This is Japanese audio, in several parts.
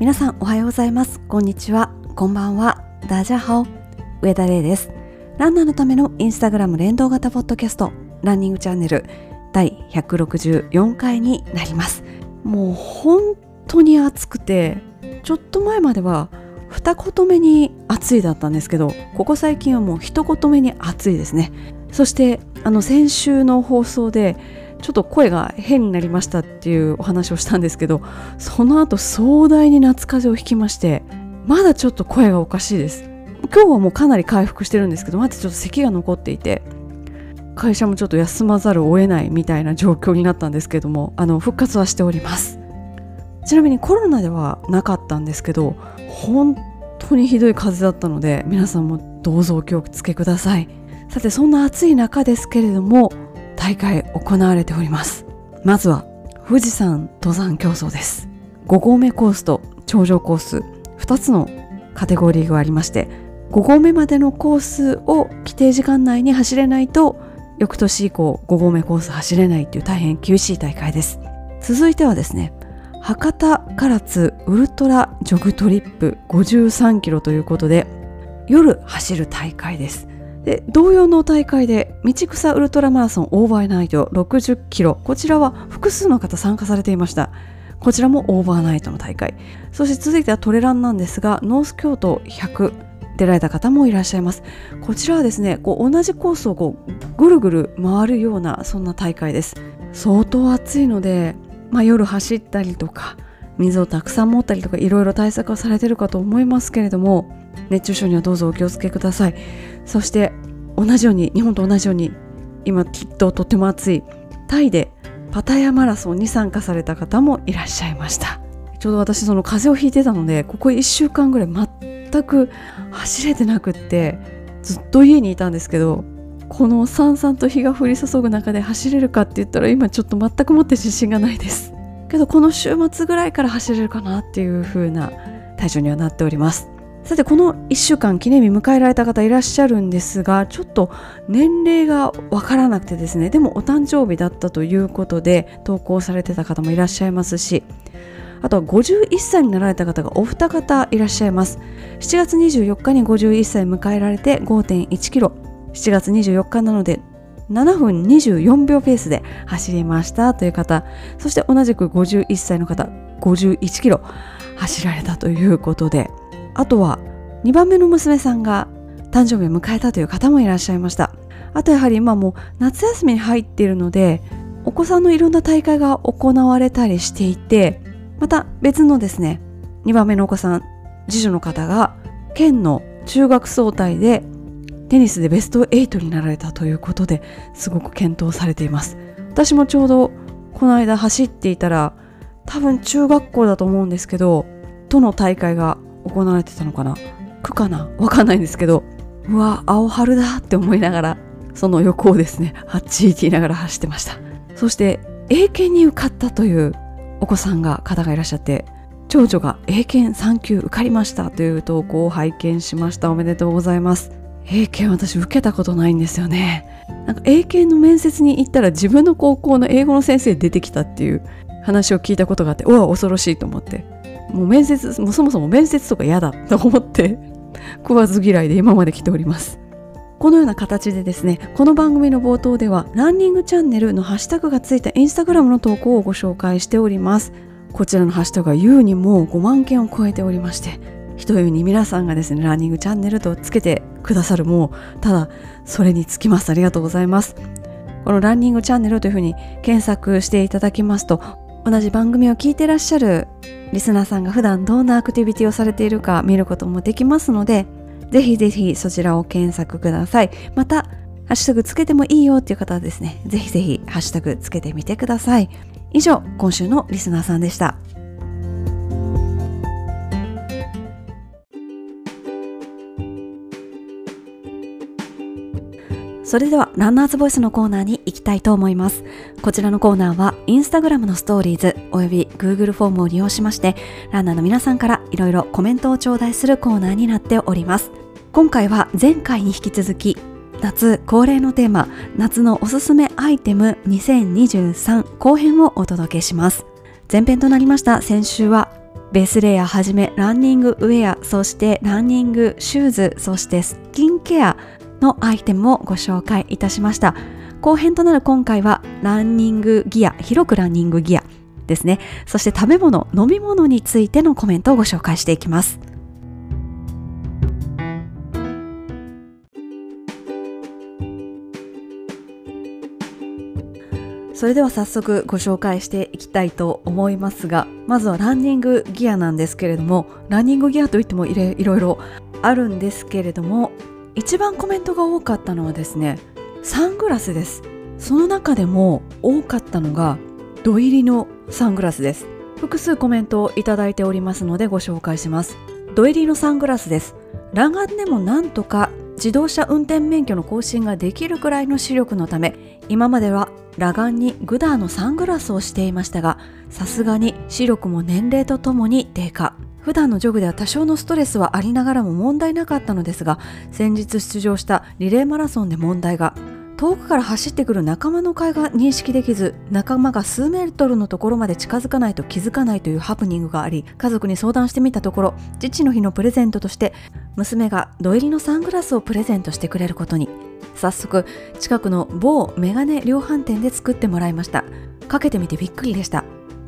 皆さんおはようございます。こんにちは。こんばんは。ダジャハオ。上田玲です。ランナーのためのインスタグラム連動型ポッドキャスト。ランニングチャンネル。第164回になります。もう本当に暑くてちょっと前までは二言目に暑いだったんですけどここ最近はもう一言目に暑いですね。そしてあの先週の放送でちょっと声が変になりましたっていうお話をしたんですけどその後壮大に夏風邪をひきましてまだちょっと声がおかしいです。今日はもうかなり回復してるんですけどまだちょっと咳が残っていて会社もちょっと休まざるを得ないみたいな状況になったんですけどもあの復活はしております。ちなみにコロナではなかったんですけど本当にひどい風邪だったので皆さんもどうぞお気をつけください。さてそんな暑い中ですけれども大会行われております。まずは富士山登山競争です。5合目コースと頂上コース2つのカテゴリーがありまして5合目までのコースを規定時間内に走れないと翌年以降5合目コース走れないっていう大変厳しい大会です。続いてはですね博多唐津ウルトラジョグトリップ53キロということで夜走る大会です。で同様の大会で道草ウルトラマラソンオーバーナイト60キロ。こちらは複数の方参加されていました。こちらもオーバーナイトの大会。そして続いてはトレランなんですがノース京都100出られた方もいらっしゃいます。こちらはですねこう同じコースをこうぐるぐる回るようなそんな大会です。相当暑いので、まあ、夜走ったりとか水をたくさん持ったりとかいろいろ対策はされてるかと思いますけれども熱中症にはどうぞお気をつけください。そして同じように日本と同じように今きっととても暑いタイでパタヤマラソンに参加された方もいらっしゃいました。ちょうど私その風邪をひいてたのでここ1週間ぐらい全く走れてなくってずっと家にいたんですけどこのさんさんと日が降り注ぐ中で走れるかって言ったら今ちょっと全くもって自信がないです。けどこの週末ぐらいから走れるかなっていう風な体調にはなっております。さてこの1週間記念日迎えられた方いらっしゃるんですがちょっと年齢がわからなくてですねでもお誕生日だったということで投稿されてた方もいらっしゃいますしあとは51歳になられた方がお二方いらっしゃいます。7月24日に51歳迎えられて5.1キロ。7月24日なので7分24秒ペースで走りましたという方。そして同じく51歳の方51キロ走られたということで。あとは2番目の娘さんが誕生日を迎えたという方もいらっしゃいました。あとやはり今もう夏休みに入っているのでお子さんのいろんな大会が行われたりしていてまた別のですね2番目のお子さん次女の方が県の中学総体でテニスでベスト8になられたということですごく検討されています。私もちょうどこの間走っていたら多分中学校だと思うんですけど都の大会が行われてたのかな？区かな？わかんないんですけど。うわ青春だって思いながらその横をですねあっち行きながら走ってました。そして英検に受かったというお子さんが方がいらっしゃって長女が英検3級受かりましたという投稿を拝見しました。おめでとうございます。英検私受けたことないんですよね。なんか英検の面接に行ったら自分の高校の英語の先生出てきたっていう話を聞いたことがあってうわ恐ろしいと思って。もう面接もうそもそも面接とか嫌だと思って 食わず嫌いで今まで来ております。このような形でですねこの番組の冒頭ではランニングチャンネルのハッシュタグがついたインスタグラムの投稿をご紹介しております。こちらのハッシュタグは優にもう5万件を超えておりましてひとえに皆さんがですねランニングチャンネルとつけてくださるもうただそれにつきます。ありがとうございます。このランニングチャンネルというふうに検索していただきますと同じ番組を聞いてらっしゃるリスナーさんが普段どんなアクティビティをされているか見ることもできますのでぜひぜひそちらを検索ください。またハッシュタグつけてもいいよってい。う方はですねぜひぜひハッシュタグつけてみてください。以上今週のリスナーさんでした。それではランナーズボイスのコーナーに行きたいと思います。こちらのコーナーはインスタグラムのストーリーズおよび Google フォームを利用しましてランナーの皆さんからいろいろコメントを頂戴するコーナーになっております。今回は前回に引き続き夏恒例のテーマ夏のおすすめアイテム2023後編をお届けします。前編となりました先週はベースレイヤーはじめランニングウェアそしてランニングシューズそしてスキンケアのアイテムをご紹介いたしました。後編となる今回はランニングギア広くランニングギアですね。そして食べ物飲み物についてのコメントをご紹介していきます。それでは早速ご紹介していきたいと思いますがまずはランニングギアなんですけれどもランニングギアといってもいろいろあるんですけれども一番コメントが多かったのはですねサングラスです。その中でも多かったのが土入りのサングラスです。複数コメントをいただいておりますのでご紹介します。土入りのサングラスです。裸眼でもなんとか自動車運転免許の更新ができるくらいの視力のため今までは裸眼にグダーのサングラスをしていましたがさすがに視力も年齢とともに低下。普段のジョグでは多少のストレスはありながらも問題なかったのですが先日出場したリレーマラソンで問題が遠くから走ってくる仲間の会が認識できず仲間が数メートルのところまで近づかないと気づかないというハプニングがあり家族に相談してみたところ父の日のプレゼントとして娘が土入りのサングラスをプレゼントしてくれることに。早速近くの某メガネ量販店で作ってもらいました。かけてみてびっくりでした。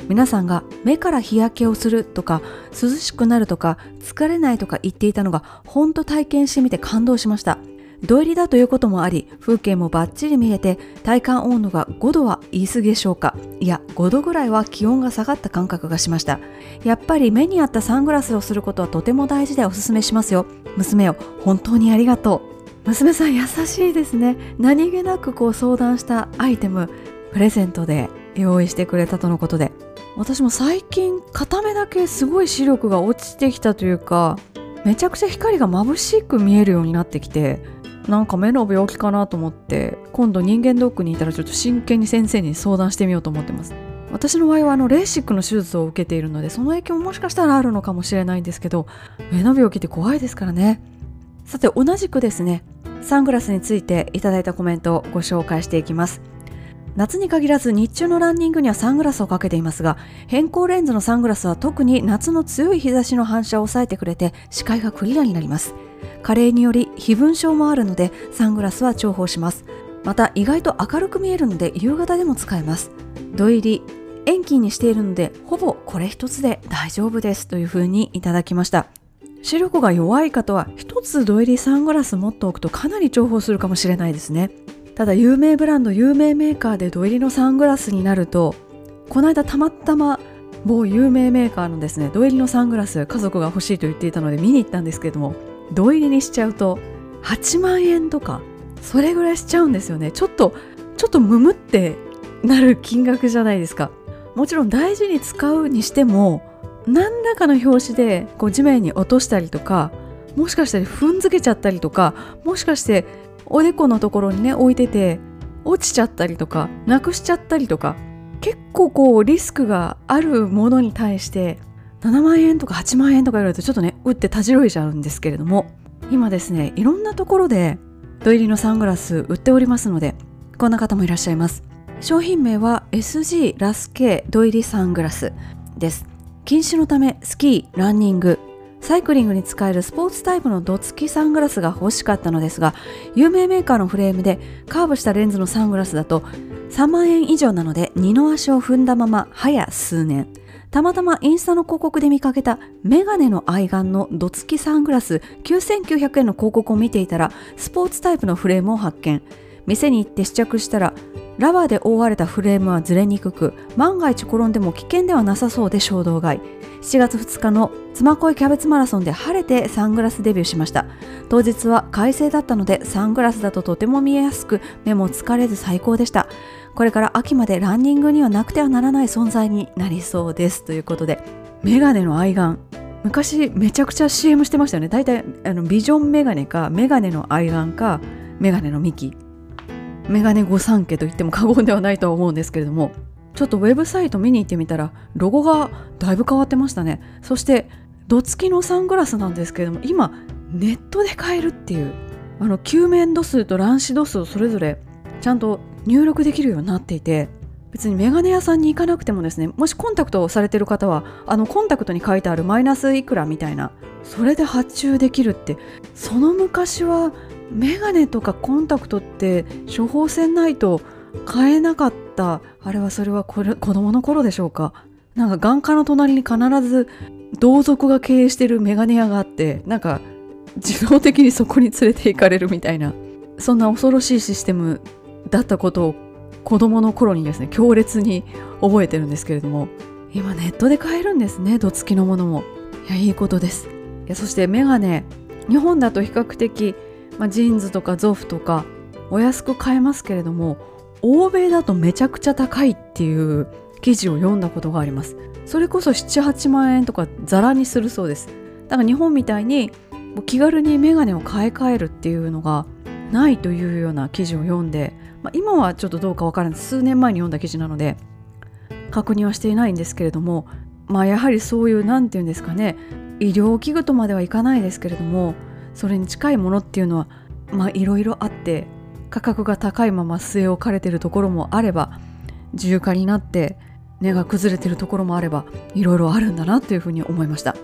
皆さんが目から日焼けをするとか涼しくなるとか疲れないとか言っていたのが本当体験してみて感動しました。土入りだということもあり風景もバッチリ見えて体感温度が5度は言い過ぎでしょうか。いや5度ぐらいは気温が下がった感覚がしました。やっぱり目に合ったサングラスをすることはとても大事でおすすめしますよ。娘よ本当にありがとう。娘さん優しいですね。何気なくこう相談したアイテムプレゼントで用意してくれたとのことで。私も最近片目だけすごい視力が落ちてきたというかめちゃくちゃ光が眩しく見えるようになってきてなんか目の病気かなと思って今度人間ドックにいたらちょっと真剣に先生に相談してみようと思ってます。私の場合はあのレーシックの手術を受けているのでその影響ももしかしたらあるのかもしれないんですけど目の病気って怖いですからね。さて同じくですねサングラスについていただいたコメントをご紹介していきます。夏に限らず日中のランニングにはサングラスをかけていますが変更レンズのサングラスは特に夏の強い日差しの反射を抑えてくれて視界がクリアになります。加齢により飛蚊症もあるのでサングラスは重宝します。また意外と明るく見えるので夕方でも使えます。土入り遠近にしているのでほぼこれ一つで大丈夫です。というふうにいただきました。視力が弱い方は一つ土入りサングラス持っておくとかなり重宝するかもしれないですね。ただ有名ブランド有名メーカーで土入りのサングラスになるとこの間たまたま某有名メーカーのですね土入りのサングラス家族が欲しいと言っていたので見に行ったんですけども土入りにしちゃうと8万円とかそれぐらいしちゃうんですよね。ちょっとちょっとムムってなる金額じゃないですか。もちろん大事に使うにしても何らかの拍子でこう地面に落としたりとかもしかしたら踏んづけちゃったりとかもしかしておでこのところにね置いてて落ちちゃったりとかなくしちゃったりとか結構こうリスクがあるものに対して7万円とか8万円とか言われるとちょっとね打ってたじろいじゃうんですけれども今ですねいろんなところで土入りのサングラス売っておりますのでこんな方もいらっしゃいます。商品名は SG ラス K 土入りサングラスです。禁止のためスキーランニングサイクリングに使えるスポーツタイプのド付きサングラスが欲しかったのですが有名メーカーのフレームでカーブしたレンズのサングラスだと3万円以上なので二の足を踏んだまま早数年。たまたまインスタの広告で見かけたメガネの愛眼のド付きサングラス9900円の広告を見ていたらスポーツタイプのフレームを発見。店に行って試着したらラバーで覆われたフレームはずれにくく万が一転んでも危険ではなさそうで衝動買い。7月2日の妻恋キャベツマラソンで晴れてサングラスデビューしました。当日は快晴だったのでサングラスだととても見えやすく目も疲れず最高でした。これから秋までランニングにはなくてはならない存在になりそうです。ということでメガネの愛眼昔めちゃくちゃ CM してましたよね。大体あのビジョンメガネかメガネの愛眼かメガネのミキ。メガネ御三家と言っても過言ではないとは思うんですけれどもちょっとウェブサイト見に行ってみたらロゴがだいぶ変わってましたね。そしてド付きのサングラスなんですけれども今ネットで買えるっていうあの球面度数と乱視度数をそれぞれちゃんと入力できるようになっていて別にメガネ屋さんに行かなくてもですねもしコンタクトをされてる方はあのコンタクトに書いてあるマイナスいくらみたいなそれで発注できるってその昔はメガネとかコンタクトって処方箋ないと買えなかった。あれはそれはこれ子供の頃でしょうか？なんか眼科の隣に必ず同族が経営してるメガネ屋があってなんか自動的にそこに連れて行かれるみたいなそんな恐ろしいシステムだったことを子供の頃にですね強烈に覚えてるんですけれども今ネットで買えるんですねどつきのものも。いやいいことです。いやそしてメガネ。日本だと比較的、まあ、ジーンズとかゾフとかお安く買えますけれども欧米だとめちゃくちゃ高いっていう記事を読んだことがあります。それこそ78万円とかザラにするそうです。だから日本みたいに気軽にメガネを買い替えるっていうのがないというような記事を読んで、まあ、今はちょっとどうかわからない。数年前に読んだ記事なので確認はしていないんですけれどもまあやはりそういう何て言うんですかね医療器具とまではいかないですけれどもそれに近いものっていうのはまあいろいろあって価格が高いまま据え置かれてるところもあれば自由化になって根が崩れてるところもあればいろいろあるんだなというふうに思いました。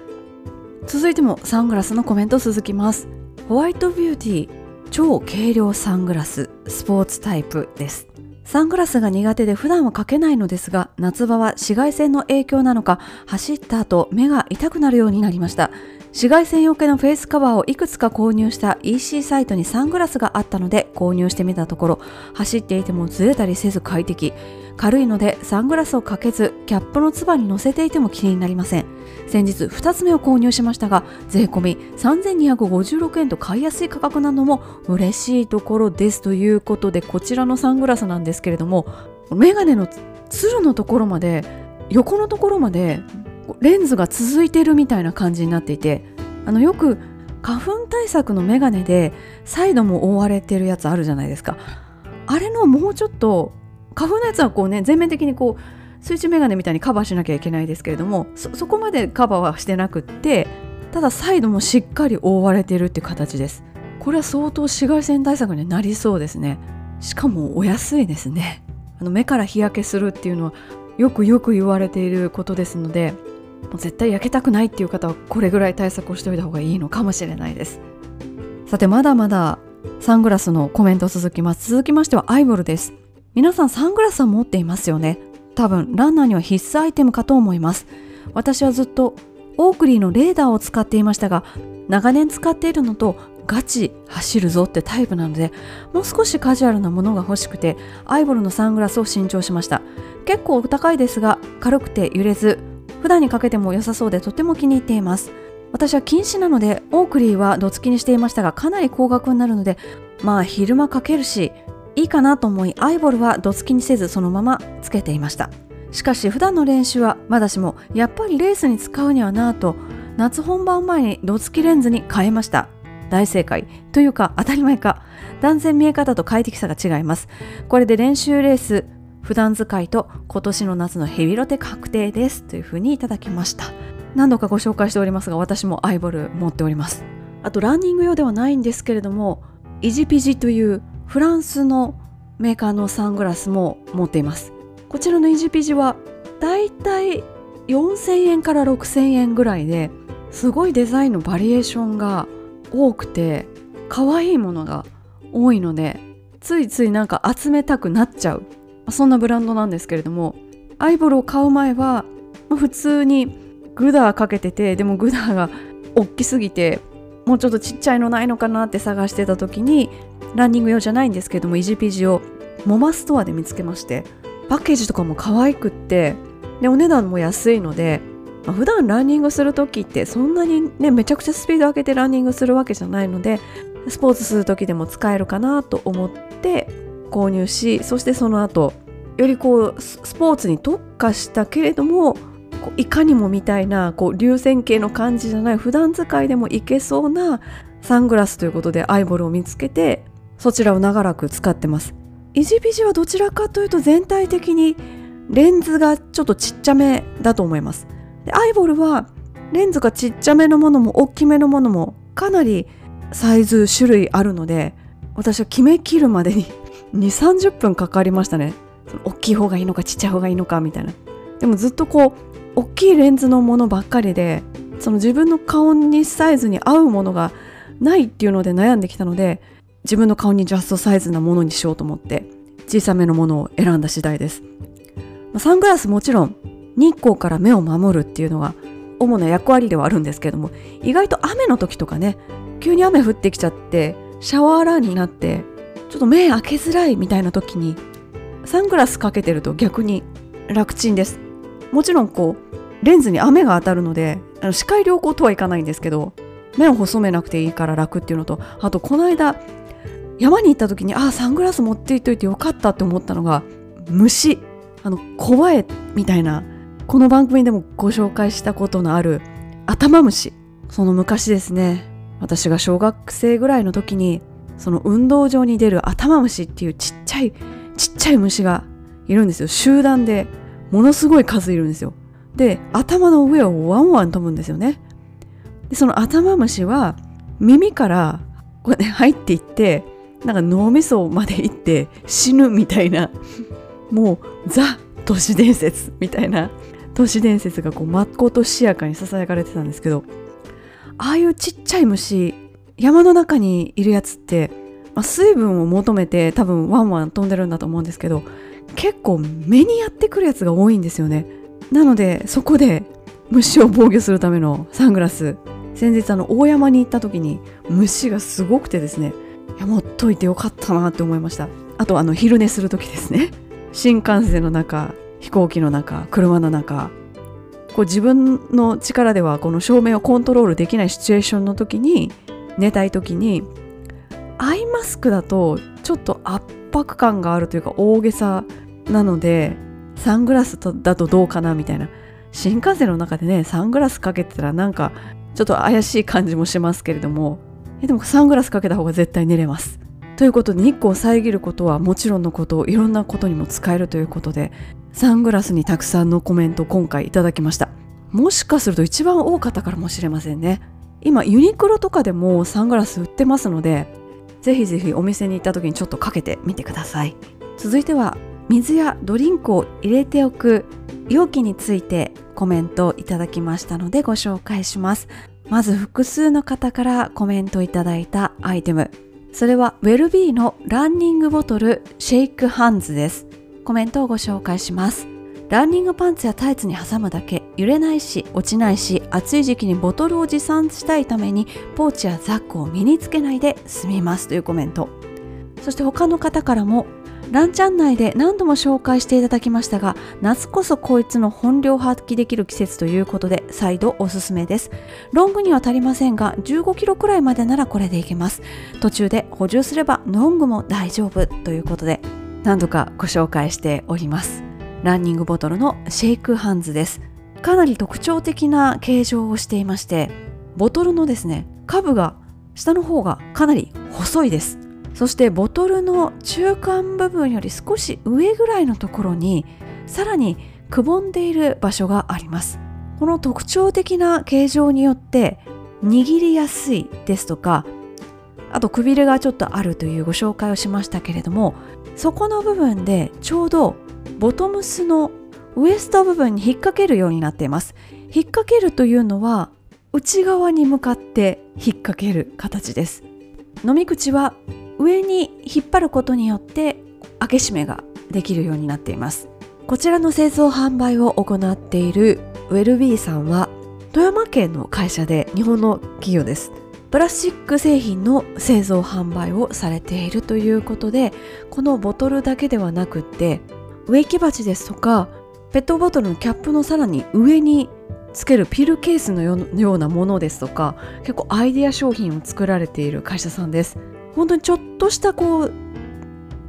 続いてもサングラスのコメント続きます。ホワイトビューティー超軽量サングラススポーツタイプです。サングラスが苦手で普段はかけないのですが夏場は紫外線の影響なのか走った後目が痛くなるようになりました。紫外線よけのフェイスカバーをいくつか購入した EC サイトにサングラスがあったので購入してみたところ走っていてもずれたりせず快適。軽いのでサングラスをかけずキャップのつばに乗せていても気になりません。先日2つ目を購入しましたが税込み3256円と買いやすい価格なのも嬉しいところですということでこちらのサングラスなんですけれどもメガネのつるのところまで横のところまでレンズが続いてるみたいな感じになっていてあのよく花粉対策のメガネでサイドも覆われてるやつあるじゃないですか。あれのもうちょっと花粉のやつはこうね全面的にこう水中メガネみたいにカバーしなきゃいけないですけれどもそこまでカバーはしてなくってただサイドもしっかり覆われてるって形です。これは相当紫外線対策になりそうですね。しかもお安いですね。あの目から日焼けするっていうのはよくよく言われていることですのでもう絶対焼けたくないっていう方はこれぐらい対策をしておいた方がいいのかもしれないです。さてまだまだサングラスのコメント続きます。続きましてはアイボルです。皆さんサングラスは持っていますよね。多分ランナーには必須アイテムかと思います。私はずっとオークリーのレーダーを使っていましたが長年使っているのとガチ走るぞってタイプなのでもう少しカジュアルなものが欲しくてアイボルのサングラスを新調しました。結構お高いですが軽くて揺れず普段にかけても良さそうでとても気に入っています。私は禁止なのでオークリーはどつきにしていましたがかなり高額になるのでまあ昼間かけるしいいかなと思いアイボルはどつきにせずそのままつけていました。しかし普段の練習はまだしもやっぱりレースに使うにはなぁと夏本番前にどつきレンズに変えました。大正解。というか当たり前か。断然見え方と快適さが違います。これで練習レース普段使いと今年の夏のヘビロテ確定ですというふうにいただきました。何度かご紹介しておりますが私もアイボル持っております。あとランニング用ではないんですけれどもイジピジというフランスのメーカーのサングラスも持っています。こちらのイジピジはだいたい4000円から6000円ぐらいですごいデザインのバリエーションが多くて可愛いものが多いのでついついなんか集めたくなっちゃう。あそんなブランドなんですけれどもアイボルを買う前はまあ普通にグダーかけててでもグダーが大きすぎてもうちょっとちっちゃいのないのかなって探してた時にランニング用じゃないんですけどもイジピジをモマストアで見つけましてパッケージとかも可愛くってでお値段も安いので、まあ、普段ランニングする時ってそんなにねめちゃくちゃスピード上げてランニングするわけじゃないのでスポーツする時でも使えるかなと思って購入しそしてその後よりこうスポーツに特化したけれどもいかにもみたいなこう流線形の感じじゃない普段使いでもいけそうなサングラスということでアイボルを見つけてそちらを長らく使ってます。イジビジはどちらかというと全体的にレンズがちょっとちっちゃめだと思います。でアイボルはレンズがちっちゃめのものも大きめのものもかなりサイズ種類あるので私は決めきるまでに2 3 0分かかりましたね。大きい方がいいのかちっちゃい方がいいのかみたいな。でもずっとこう大きいレンズのものばっかりでその自分の顔にサイズに合うものがないっていうので悩んできたので自分の顔にジャストサイズなものにしようと思って小さめのものを選んだ次第です。サングラスもちろん日光から目を守るっていうのが主な役割ではあるんですけども意外と雨の時とかね急に雨降ってきちゃってシャワーランになってちょっと目開けづらいみたいな時にサングラスかけてると逆に楽ちんです。もちろんこうレンズに雨が当たるのであの視界良好とはいかないんですけど目を細めなくていいから楽っていうのとあとこの間山に行った時にああサングラス持っていっといてよかったって思ったのが虫。あのコバエみたいなこの番組でもご紹介したことのある頭虫。その昔ですね私が小学生ぐらいの時にその運動場に出る頭虫っていうちっちゃいちっちゃい虫がいるんですよ。集団でものすごい数いるんですよ。で頭の上をワンワン飛ぶんですよね。でその頭虫は耳からこう、ね、入っていってなんか脳みそまで行って死ぬみたいなもうザ都市伝説みたいな都市伝説がこう真っ向としやかにささやかれてたんですけどああいうちっちゃい虫山の中にいるやつって、まあ、水分を求めて多分ワンワン飛んでるんだと思うんですけど結構目にやってくるやつが多いんですよね。なのでそこで虫を防御するためのサングラス。先日あの大山に行った時に虫がすごくてですね。いや持っといてよかったなって思いました。あとあの昼寝する時ですね。新幹線の中飛行機の中車の中。こう自分の力ではこの照明をコントロールできないシチュエーションの時に寝たい時にアイマスクだとちょっと圧迫感があるというか大げさなのでサングラスだとどうかなみたいな。新幹線の中でねサングラスかけてたらなんかちょっと怪しい感じもしますけれどもでもサングラスかけた方が絶対寝れます。ということで日光を遮ることはもちろんのこといろんなことにも使えるということでサングラスにたくさんのコメント今回いただきました。もしかすると一番多かったからもしれませんね。今ユニクロとかでもサングラス売ってますのでぜひぜひお店に行った時にちょっとかけてみてください。続いては水やドリンクを入れておく容器についてコメントいただきましたのでご紹介します。まず複数の方からコメントいただいたアイテム。それはウェルビーのランニングボトルシェイクハンズです。コメントをご紹介します。ランニングパンツやタイツに挟むだけ。揺れないし落ちないし暑い時期にボトルを持参したいためにポーチやザックを身につけないで済みます。というコメント。そして他の方からもランチャン内で何度も紹介していただきましたが夏こそこいつの本領発揮できる季節ということで再度おすすめです。ロングには足りませんが15キロくらいまでならこれでいけます。途中で補充すればロングも大丈夫。ということで何度かご紹介しております。ランニングボトルのシェイクハンズです。かなり特徴的な形状をしていましてボトルのですね下部が下の方がかなり細いです。そしてボトルの中間部分より少し上ぐらいのところにさらにくぼんでいる場所があります。この特徴的な形状によって握りやすいですとかあとくびれがちょっとあるというご紹介をしましたけれどもそこの部分でちょうどボトムスのウエスト部分に引っ掛けるようになっています。引っ掛けるというのは内側に向かって引っ掛ける形です。飲み口は上に引っ張ることによって開け閉めができるようになっています。こちらの製造販売を行っているウェルビーさんは富山県の会社で日本の企業です。プラスチック製品の製造販売をされているということでこのボトルだけではなくって植木鉢ですとかペットボトルのキャップのさらに上につけるピルケースのようなものですとか結構アイデア商品を作られている会社さんです。本当にちょっとしたこう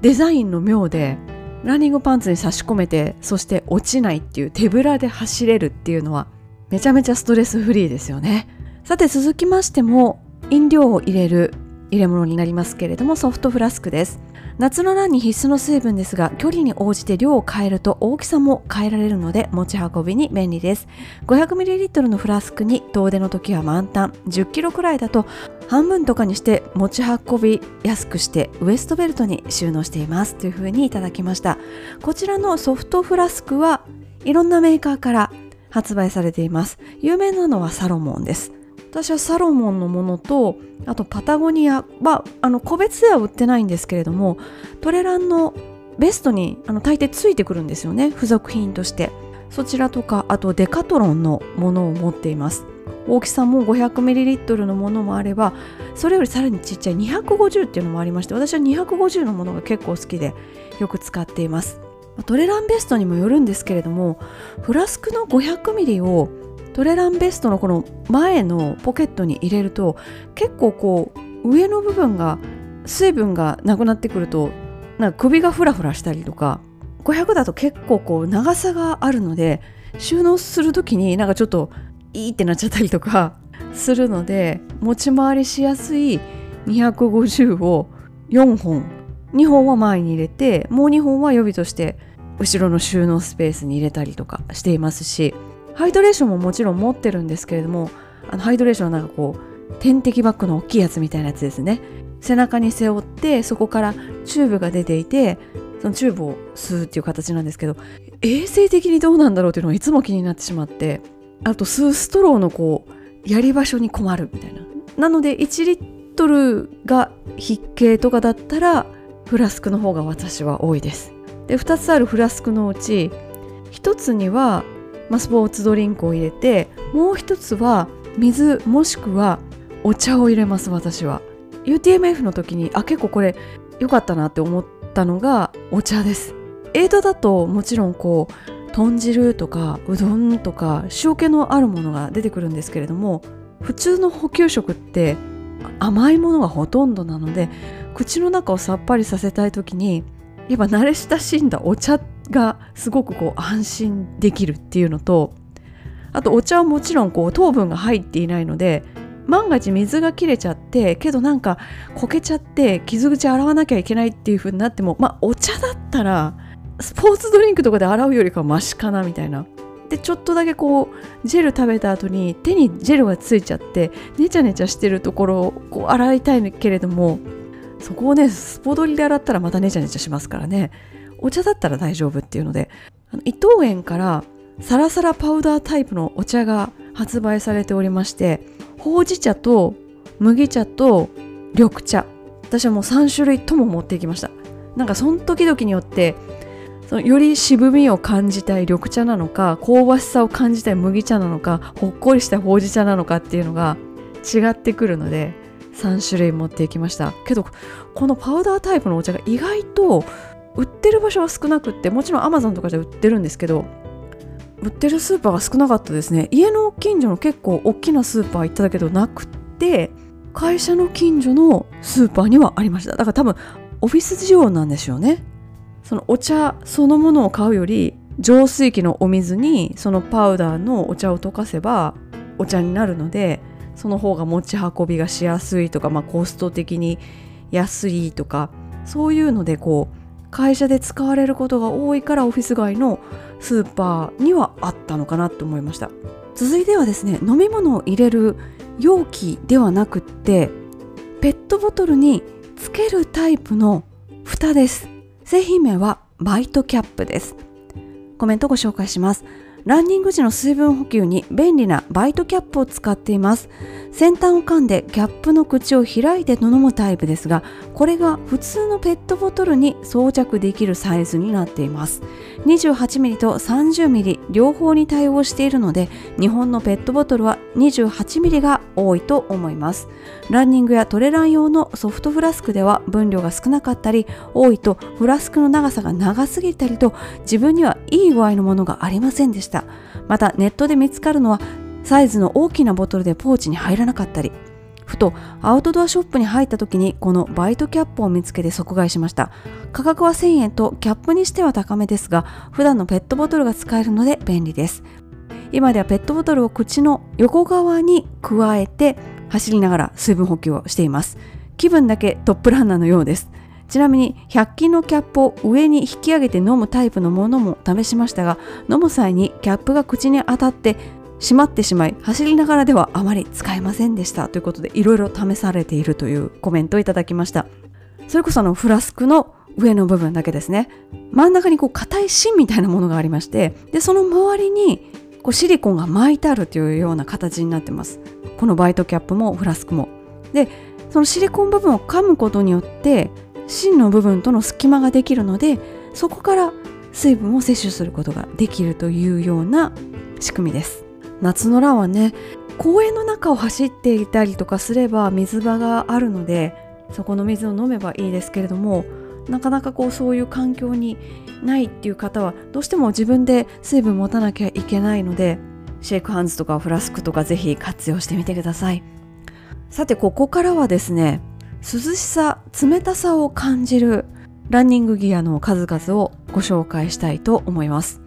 デザインの妙でランニングパンツに差し込めてそして落ちないっていう手ぶらで走れるっていうのはめちゃめちゃストレスフリーですよね。さて続きましても飲料を入れる入れ物になりますけれどもソフトフラスクです。夏のランに必須の水分ですが距離に応じて量を変えると大きさも変えられるので持ち運びに便利です。500ml のフラスクに遠出の時は満タン。10kg くらいだと半分とかにして持ち運びやすくしてウエストベルトに収納していますというふうにいただきました。こちらのソフトフラスクはいろんなメーカーから発売されています。有名なのはサロモンです。私はサロモンのものとあとパタゴニアはあの個別では売ってないんですけれどもトレランのベストにあの大抵ついてくるんですよね付属品として。そちらとかあとデカトロンのものを持っています。大きさも 500ml のものもあればそれよりさらにちっちゃい250っていうのもありまして私は250のものが結構好きでよく使っています。トレランベストにもよるんですけれどもフラスクの 500ml をトレランベストのこの前のポケットに入れると結構こう上の部分が水分がなくなってくるとなんか首がフラフラしたりとか500だと結構こう長さがあるので収納する時になんかちょっといいってなっちゃったりとか するので持ち回りしやすい250を4本2本は前に入れてもう2本は予備として後ろの収納スペースに入れたりとかしていますしハイドレーションももちろん持ってるんですけれどもあのハイドレーションはなんかこう点滴バッグの大きいやつみたいなやつですね。背中に背負ってそこからチューブが出ていてそのチューブを吸うっていう形なんですけど衛生的にどうなんだろうっていうのがいつも気になってしまってあと吸うストローのこうやり場所に困るみたいな。なので1リットルが筆形とかだったらフラスクの方が私は多いです。で2つあるフラスクのうち1つには、ま、スポーツドリンクを入れてもう1つは水もしくはお茶を入れます私は。UTMF の時にあ結構これ良かったなって思ったのがお茶です。エイドだともちろんこう豚汁とかうどんとか塩気のあるものが出てくるんですけれども普通の補給食って甘いものがほとんどなので口の中をさっぱりさせたい時にやっぱ慣れ親しんだお茶ってがすごくこう安心できるっていうのとあとお茶はもちろんこう糖分が入っていないので万が一水が切れちゃってけどなんかこけちゃって傷口洗わなきゃいけないっていう風になってもまあお茶だったらスポーツドリンクとかで洗うよりかはマシかなみたいな。でちょっとだけこうジェル食べた後に手にジェルがついちゃってネチャネチャしてるところをこう洗いたいけれどもそこをねスポドリで洗ったらまたネチャネチャしますからね。お茶だったら大丈夫っていうので伊藤園からサラサラパウダータイプのお茶が発売されておりましてほうじ茶と麦茶と緑茶。私はもう3種類とも持っていきました。なんかその時々によってそのより渋みを感じたい緑茶なのか香ばしさを感じたい麦茶なのかほっこりしたほうじ茶なのかっていうのが違ってくるので3種類持っていきました。けどこのパウダータイプのお茶が意外と売ってる場所は少なくってもちろんアマゾンとかで売ってるんですけど売ってるスーパーが少なかったですね。家の近所の結構大きなスーパー行っただけどなくって会社の近所のスーパーにはありました。だから多分オフィス需要なんでしょうね。そのお茶そのものを買うより浄水器のお水にそのパウダーのお茶を溶かせばお茶になるのでその方が持ち運びがしやすいとか、まあ、コスト的に安いとかそういうのでこう会社で使われることが多いからオフィス街のスーパーにはあったのかなと思いました。続いてはですね飲み物を入れる容器ではなくってペットボトルにつけるタイプの蓋です。製品名はバイトキャップです。コメントご紹介します。ランニング時の水分補給に便利なバイトキャップを使っています。先端を噛んでキャップの口を開いて飲むタイプですがこれが普通のペットボトルに装着できるサイズになっています。28mm と 30mm 両方に対応しているので日本のペットボトルは 28mm が多いと思います。ランニングやトレラン用のソフトフラスクでは分量が少なかったり多いとフラスクの長さが長すぎたりと自分にはいい具合のものがありませんでした。またネットで見つかるのはサイズの大きなボトルでポーチに入らなかったりふとアウトドアショップに入った時にこのバイトキャップを見つけて即買いしました。価格は1000円とキャップにしては高めですが普段のペットボトルが使えるので便利です。今ではペットボトルを口の横側に加えて走りながら水分補給をしています。気分だけトップランナーのようです。ちなみに100均のキャップを上に引き上げて飲むタイプのものも試しましたが飲む際にキャップが口に当たって閉まってしまい走りながらではあまり使えませんでした。ということでいろいろ試されているというコメントをいただきました。それこそあのフラスクの上の部分だけですね。真ん中にこう硬い芯みたいなものがありましてでその周りにこうシリコンが巻いてあるというような形になってます。このバイトキャップもフラスクも。でそのシリコン部分を噛むことによって芯の部分との隙間ができるのでそこから水分を摂取することができるというような仕組みです。夏のランはね公園の中を走っていたりとかすれば水場があるのでそこの水を飲めばいいですけれどもなかなかこうそういう環境にないっていう方はどうしても自分で水分持たなきゃいけないのでシェイクハンズとかフラスクとかぜひ活用してみてください。さてここからはですね涼しさ冷たさを感じるランニングギアの数々をご紹介したいと思います。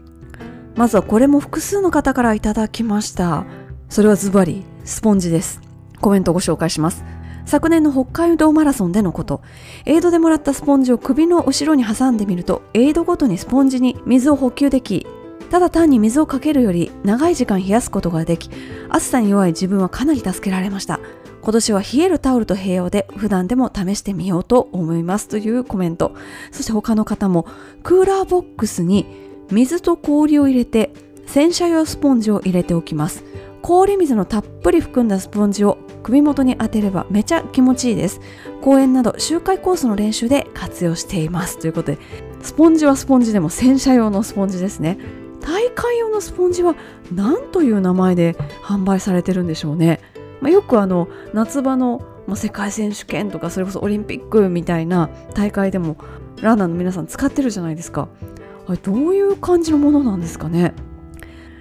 まずはこれも複数の方からいただきました。それはズバリスポンジです。コメントをご紹介します。昨年の北海道マラソンでのこと。エイドでもらったスポンジを首の後ろに挟んでみるとエイドごとにスポンジに水を補給できただ単に水をかけるより長い時間冷やすことができ暑さに弱い自分はかなり助けられました。今年は冷えるタオルと併用で普段でも試してみようと思いますというコメント。そして他の方もクーラーボックスに水と氷を入れて洗車用スポンジを入れておきます。氷水のたっぷり含んだスポンジを首元に当てればめちゃ気持ちいいです。公園など周回コースの練習で活用していますということでスポンジはスポンジでも洗車用のスポンジですね。大会用のスポンジは何という名前で販売されてるんでしょうね、まあ、よくあの夏場の世界選手権とかそれこそオリンピックみたいな大会でもランナーの皆さん使ってるじゃないですか。あれどういう感じのものなんですかね。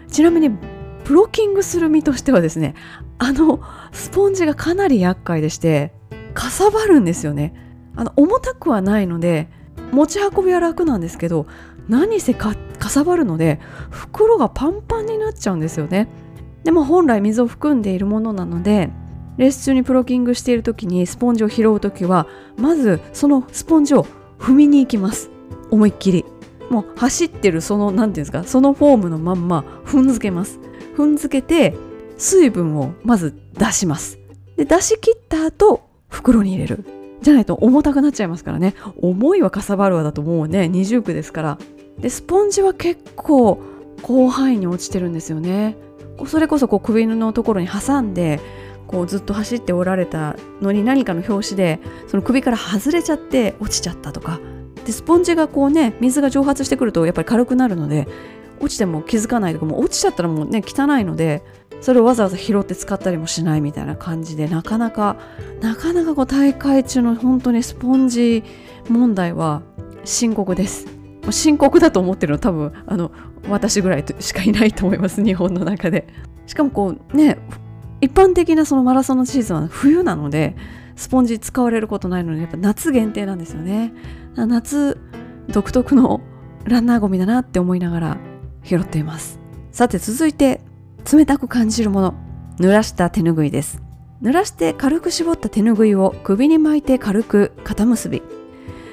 ちなみにブロッキングする身としてはですねあのスポンジがかなり厄介でしてかさばるんですよね。あの重たくはないので持ち運びは楽なんですけど何せかさばるので袋がパンパンになっちゃうんですよね。でも本来水を含んでいるものなのでレース中にプロキングしている時にスポンジを拾う時はまずそのスポンジを踏みに行きます。思いっきり。もう走ってるその何て言うんですかそのフォームのまんま踏んづけます。踏んづけて水分をまず出します。で出し切った後袋に入れる。じゃないと重たくなっちゃいますからね。重いはかさばるわだともうね。二重苦ですから。でスポンジは結構広範囲に落ちてるんですよね。それこそこう首のところに挟んでこうずっと走っておられたのに何かの拍子でその首から外れちゃって落ちちゃったとか。でスポンジがこうね水が蒸発してくるとやっぱり軽くなるので落ちても気づかないとかもう落ちちゃったらもうね汚いのでそれをわざわざ拾って使ったりもしないみたいな感じでなかなかなかなかこう大会中の本当にスポンジ問題は深刻です。深刻だと思ってるのは多分あの私ぐらいしかいないと思います日本の中で。しかもこうね一般的なそのマラソンのシーズンは冬なのでスポンジ使われることないのでやっぱ夏限定なんですよね。夏独特のランナーゴミだなって思いながら拾っています。さて続いて冷たく感じるもの濡らした手ぬぐいです。濡らして軽く絞った手ぬぐいを首に巻いて軽く肩結び。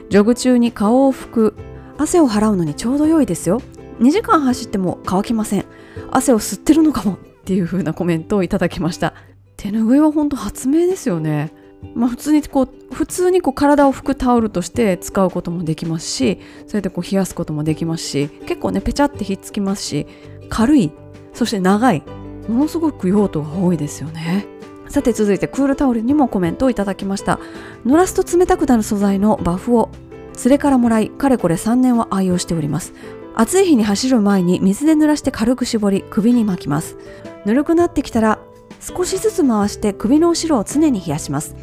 ジョグ中に顔を拭く汗を払うのにちょうど良いですよ。2時間走っても乾きません。汗を吸ってるのかもっていう風なコメントをいただきました。手ぬぐいは本当発明ですよね。まあ普通にこう普通にこう体を拭くタオルとして使うこともできますしそれでこう冷やすこともできますし結構ねペチャってひっつきますし軽いそして長いものすごく用途が多いですよね。さて続いてクールタオルにもコメントをいただきました。濡らすと冷たくなる素材のバフを連れからもらいかれこれ3年は愛用しております。暑い日に走る前に水で濡らして軽く絞り首に巻きます。ぬるくなってきたら少しずつ回して首の後ろを常に冷やします。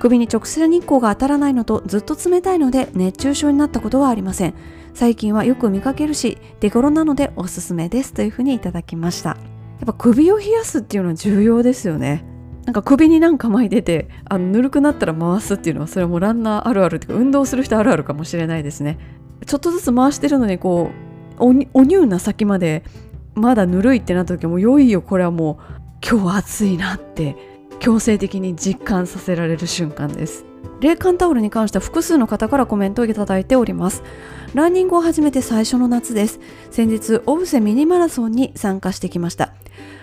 首に直接日光が当たらないのとずっと冷たいので熱中症になったことはありません。最近はよく見かけるし手頃なのでおすすめですというふうにいただきました。やっぱ首を冷やすっていうのは重要ですよね。なんか首になんか巻いててあのぬるくなったら回すっていうのはそれはもうランナーあるあるっていうか運動する人あるあるかもしれないですね。ちょっとずつ回してるのにこうお乳な先までまだぬるいってなった時もいよいよこれはもう今日は暑いなって強制的に実感させられる瞬間です。冷感タオルに関しては複数の方からコメントをいただいております。ランニングを始めて最初の夏です。先日オブセミニマラソンに参加してきました。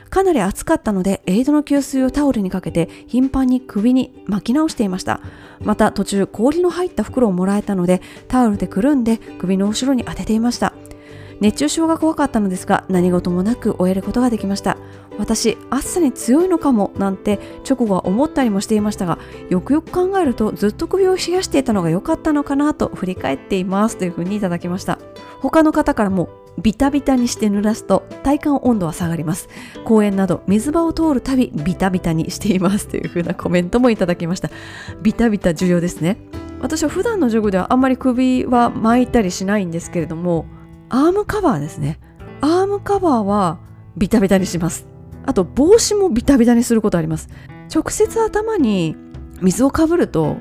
かなり暑かったのでエイドの給水をタオルにかけて頻繁に首に巻き直していました。また途中氷の入った袋をもらえたのでタオルでくるんで首の後ろに当てていました。熱中症が怖かったのですが何事もなく終えることができました。私暑さに強いのかもなんて直後は思ったりもしていましたがよくよく考えるとずっと首を冷やしていたのが良かったのかなと振り返っていますというふうにいただきました。他の方からもビタビタにして濡らすと体感温度は下がります。公園など水場を通るたびビタビタにしていますというふうなコメントもいただきました。ビタビタ重要ですね。私は普段のジョグではあんまり首は巻いたりしないんですけれどもアームカバーですね。アームカバーはビタビタにします。あと帽子もビタビタにすることあります。直接頭に水をかぶると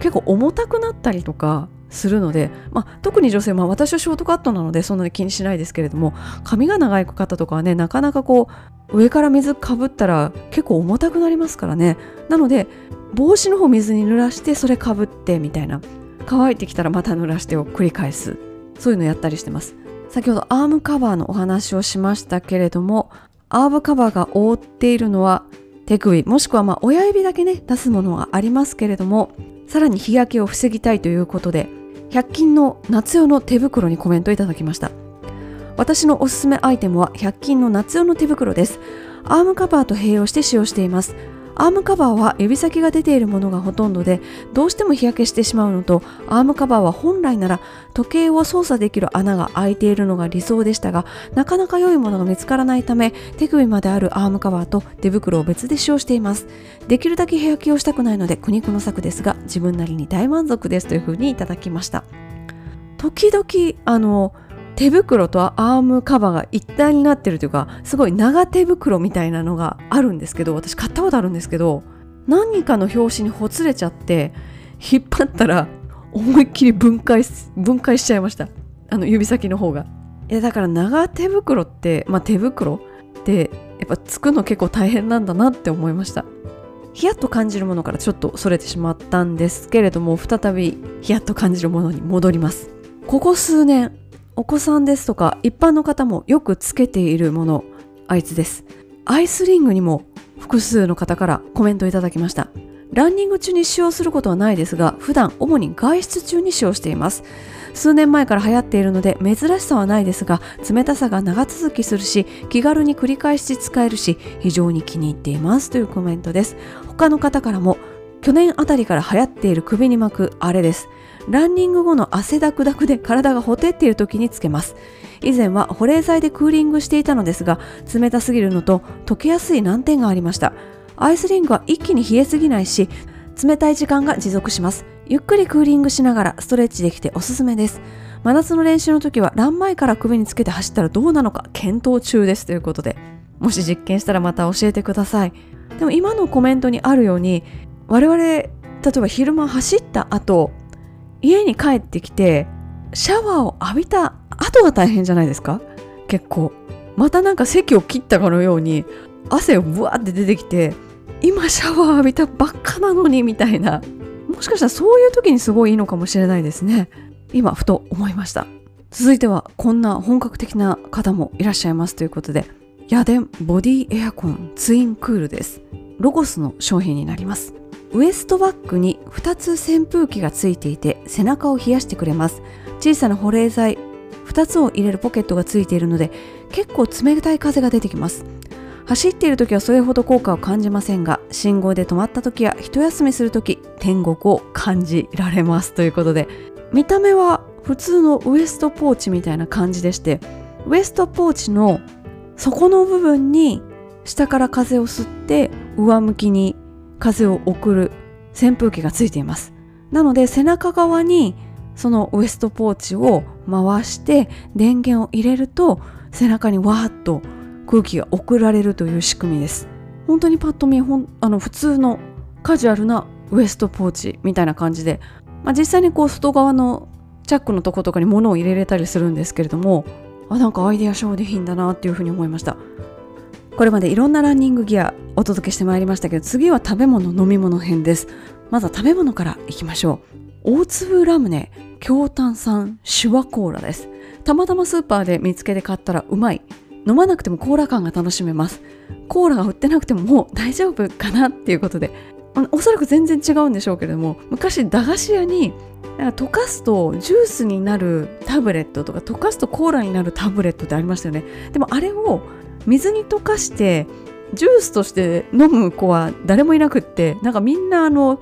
結構重たくなったりとかするので、まあ、特に女性、まあ、私はショートカットなのでそんなに気にしないですけれども髪が長い方とかはねなかなかこう上から水かぶったら結構重たくなりますからね。なので帽子の方水に濡らしてそれかぶってみたいな。乾いてきたらまた濡らしてを繰り返す。そういうのやったりしてます。先ほどアームカバーのお話をしましたけれどもアームカバーが覆っているのは手首もしくはま親指だけね出すものがありますけれどもさらに日焼けを防ぎたいということで100均の夏用の手袋にコメントいただきました。私のおすすめアイテムは100均の夏用の手袋です。アームカバーと併用して使用しています。アームカバーは指先が出ているものがほとんどでどうしても日焼けしてしまうのとアームカバーは本来なら時計を操作できる穴が開いているのが理想でしたがなかなか良いものが見つからないため手首まであるアームカバーと手袋を別で使用しています。できるだけ日焼けをしたくないので苦肉の策ですが自分なりに大満足ですというふうにいただきました。時々あの手袋とアームカバーが一体になってるというかすごい長手袋みたいなのがあるんですけど私買ったことあるんですけど何かの拍子にほつれちゃって引っ張ったら思いっきり分解分解しちゃいました。あの指先の方が。いやだから長手袋ってまあ手袋ってやっぱつくの結構大変なんだなって思いました。ヒヤッと感じるものからちょっとそれてしまったんですけれども再びヒヤッと感じるものに戻ります。ここ数年お子さんですとか一般の方もよくつけているものあいつです。アイスリングにも複数の方からコメントいただきました。ランニング中に使用することはないですが普段主に外出中に使用しています。数年前から流行っているので珍しさはないですが冷たさが長続きするし気軽に繰り返し使えるし非常に気に入っています。というコメントです。他の方からも去年あたりから流行っている首に巻くあれです。ランニング後の汗だくだくで体がほてっている時につけます。以前は保冷剤でクーリングしていたのですが冷たすぎるのと溶けやすい難点がありました。アイスリングは一気に冷えすぎないし冷たい時間が持続します。ゆっくりクーリングしながらストレッチできておすすめです。真夏の練習の時はラン前から首につけて走ったらどうなのか検討中です。ということでもし実験したらまた教えてください。でも今のコメントにあるように我々例えば昼間走った後家に帰ってきてシャワーを浴びた後が大変じゃないですか？結構。またなんか席を切ったかのように汗をブワーって出てきて今シャワー浴びたばっかなのにみたいな。もしかしたらそういう時にすごいいいのかもしれないですね。今ふと思いました。続いてはこんな本格的な方もいらっしゃいますということでヤデンボディエアコンツインクールです。ロゴスの商品になります。ウエストバッグに2つ扇風機がついていて背中を冷やしてくれます。小さな保冷剤2つを入れるポケットがついているので結構冷たい風が出てきます。走っている時はそれほど効果を感じませんが信号で止まった時や一休みする時天国を感じられます。ということで見た目は普通のウエストポーチみたいな感じでしてウエストポーチの底の部分に下から風を吸って上向きに風を送る扇風機がついています。なので背中側にそのウエストポーチを回して電源を入れると背中にわーっと空気が送られるという仕組みです。本当にパッと見ほんあの普通のカジュアルなウエストポーチみたいな感じで、まあ、実際にこう外側のチャックのとことかに物を入れれたりするんですけれどもあなんかアイデア商品だなっていうふうに思いました。これまでいろんなランニングギアお届けしてまいりましたけど次は食べ物飲み物編です。まずは食べ物からいきましょう。大粒ラムネ強炭酸シュワコーラです。たまたまスーパーで見つけて買ったらうまい。飲まなくてもコーラ感が楽しめます。コーラが売ってなくてももう大丈夫かなっていうことで。おそらく全然違うんでしょうけれども昔駄菓子屋に溶かすとジュースになるタブレットとか溶かすとコーラになるタブレットってありましたよね。でもあれを水に溶かしてジュースとして飲む子は誰もいなくってなんかみんなあの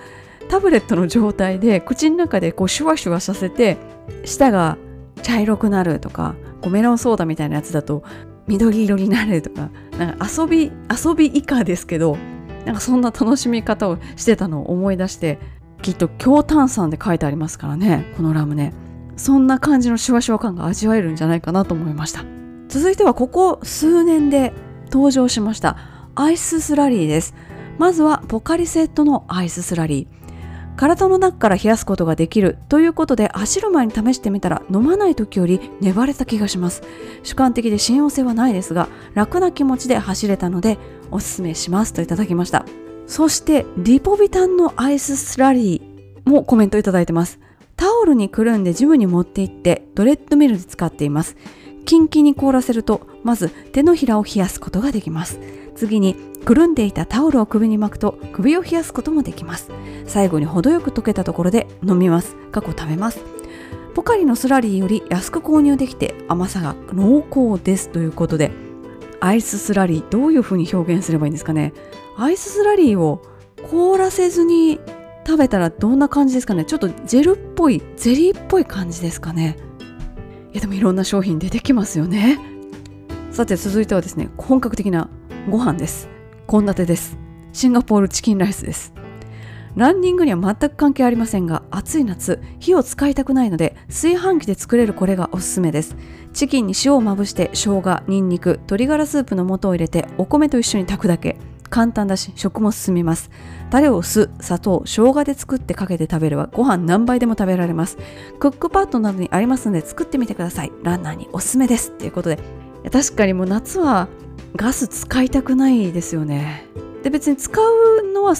タブレットの状態で口の中でこうシュワシュワさせて舌が茶色くなるとかこうメロンソーダみたいなやつだと緑色になるとかなんか遊び遊び以下ですけどなんかそんな楽しみ方をしてたのを思い出してきっと強炭酸で書いてありますからねこのラムネ。そんな感じのシュワシュワ感が味わえるんじゃないかなと思いました。続いてはここ数年で登場しましたアイススラリーです。まずはポカリセットのアイススラリー。体の中から冷やすことができるということで走る前に試してみたら飲まない時より粘れた気がします。主観的で信用性はないですが楽な気持ちで走れたのでおすすめしますといただきました。そしてリポビタンのアイススラリーもコメントいただいてます。タオルにくるんでジムに持って行ってドレッドミルで使っています。キンキンに凍らせるとまず手のひらを冷やすことができます。次にくるんでいたタオルを首に巻くと首を冷やすこともできます。最後に程よく溶けたところで飲みます。過去食べます。ポカリのスラリーより安く購入できて甘さが濃厚ですということでアイススラリーどういう風に表現すればいいんですかね。アイススラリーを凍らせずに食べたらどんな感じですかね。ちょっとジェルっぽいゼリーっぽい感じですかね。やでもいろんな商品出てきますよね。さて続いてはですね本格的なご飯です。献立です。シンガポールチキンライスです。ランニングには全く関係ありませんが暑い夏火を使いたくないので炊飯器で作れるこれがおすすめです。チキンに塩をまぶして生姜ニンニク鶏ガラスープの素を入れてお米と一緒に炊くだけ。簡単だし食も進みます。タレを酢砂糖生姜で作ってかけて食べればご飯何杯でも食べられます。クックパッドなどにありますので作ってみてください。ランナーにおすすめですということで。確かにもう夏はガス使いたくないですよね。で別に使うのは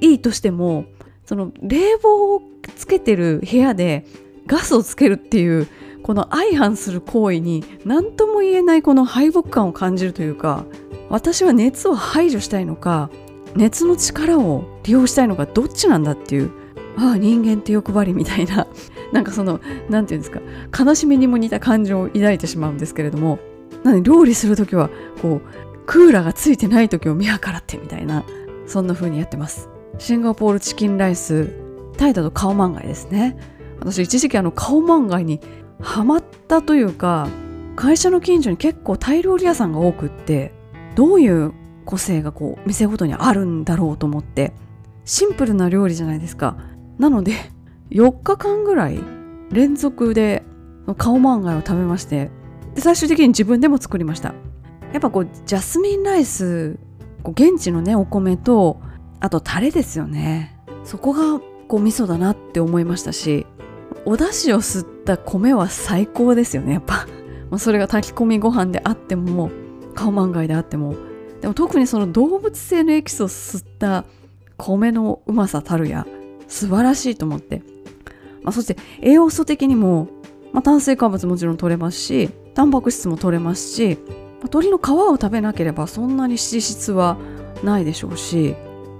いいとしてもその冷房をつけてる部屋でガスをつけるっていうこの相反する行為に何とも言えないこの敗北感を感じるというか私は熱を排除したいのか熱の力を利用したいのかどっちなんだっていうああ人間って欲張りみたいな なんかその何て言うんですか悲しみにも似た感情を抱いてしまうんですけれどもなので料理する時はこうクーラーがついてない時を見計らってみたいなそんな風にやってます。シンガポールチキンライスタイだとカオマンガイですね。私一時期あのカオマンガイにハマったというか会社の近所に結構タイ料理屋さんが多くってどういう個性がこう店ごとにあるんだろうと思ってシンプルな料理じゃないですか。なので 4日間ぐらい連続でカオマンガイを食べましてで最終的に自分でも作りました。やっぱこうジャスミンライスこう現地のねお米とあとタレですよね。そこがこう味噌だなって思いましたしお出汁を吸った米は最高ですよねやっぱ。それが炊き込みご飯であってももうカオマンガイであってもでも特にその動物性のエキスを吸った米のうまさたるや素晴らしいと思って、まあ、そして栄養素的にも、まあ、炭水化物もちろん取れますしタンパク質も取れますしまあ鶏の皮を食べなければそんなに脂質はないでしょうし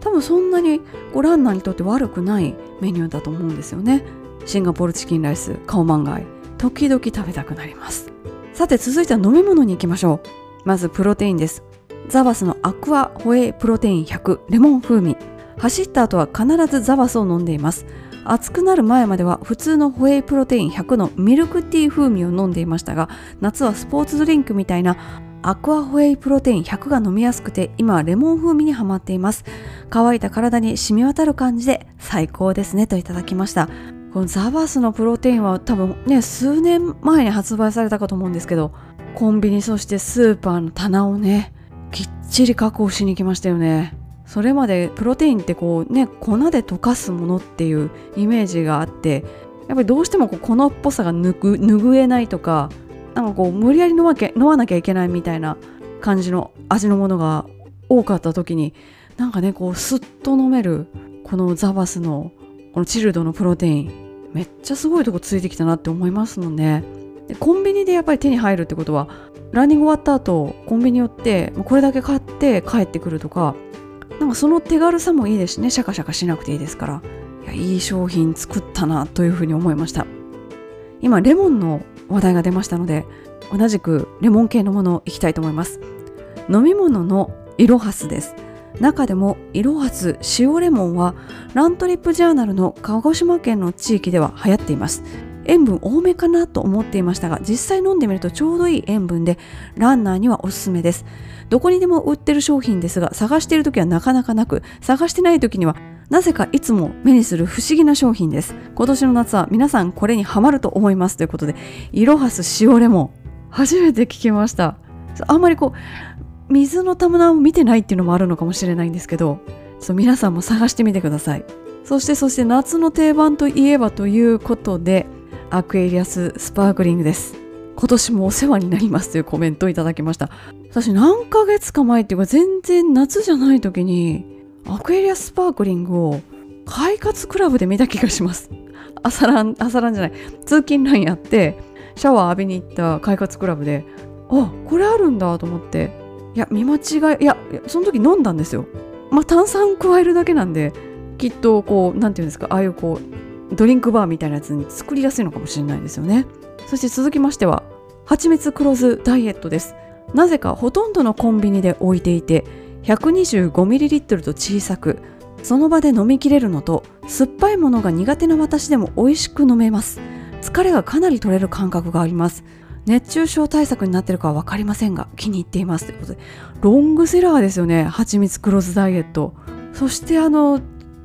多分そんなにこうランナーにとって悪くないメニューだと思うんですよね。シンガポールチキンライスカオマンガイ。時々食べたくなります。さて続いては飲み物に行きましょう。まずプロテインです。ザバスのアクアホエイプロテイン100レモン風味。走った後は必ずザバスを飲んでいます。暑くなる前までは普通のホエイプロテイン100のミルクティー風味を飲んでいましたが夏はスポーツドリンクみたいなアクアホエイプロテイン100が飲みやすくて今はレモン風味にはまっています。乾いた体に染み渡る感じで最高ですねといただきました。このザバスのプロテインは多分ね数年前に発売されたかと思うんですけどコンビニそしてスーパーの棚をねきっちり確保しに来ましたよね。それまでプロテインってこうね粉で溶かすものっていうイメージがあってやっぱりどうしてもこう粉っぽさが拭えないとかなんかこう無理やり飲まけ飲まなきゃいけないみたいな感じの味のものが多かった時になんかねこうスッと飲めるこのザバスのこのチルドのプロテインめっちゃすごいとこついてきたなって思いますのででコンビニでやっぱり手に入るってことはランニング終わった後コンビニ寄ってこれだけ買って帰ってくるとかなんかその手軽さもいいですしね。シャカシャカしなくていいですから。いやいい商品作ったなというふうに思いました。今レモンの話題が出ましたので同じくレモン系のものいきたいと思います。飲み物のイロハスです。中でもイロハス塩レモンはラントリップジャーナルの鹿児島県の地域では流行っています。塩分多めかなと思っていましたが実際飲んでみるとちょうどいい塩分でランナーにはおすすめです。どこにでも売ってる商品ですが探している時はなかなかなく探してない時にはなぜかいつも目にする不思議な商品です。今年の夏は皆さんこれにハマると思いますということでイロハス塩レモン初めて聞きました。あんまりこう水の玉を見てないっていうのもあるのかもしれないんですけどちょっと皆さんも探してみてください。そしてそして夏の定番といえばということでアクエリアススパークリングです。今年もお世話になりますというコメントをいただきました。私何ヶ月か前っていうか全然夏じゃない時にアクエリアススパークリングを快活クラブで見た気がします。朝ラン朝ランじゃない。通勤ラインやってシャワー浴びに行った快活クラブであこれあるんだと思って。いや見間違いいやその時飲んだんですよ。まあ炭酸加えるだけなんできっとこう何て言うんですかああいうこうドリンクバーみたいなやつに作りやすいのかもしれないですよね。そして続きましては蜂蜜黒酢ダイエットです。なぜかほとんどのコンビニで置いていて 125ml と小さくその場で飲みきれるのと酸っぱいものが苦手な私でも美味しく飲めます。疲れがかなり取れる感覚があります。熱中症対策になってるかは分かりませんが気に入っています。ということでロングセラーですよね蜂蜜黒酢ダイエット。そしてあの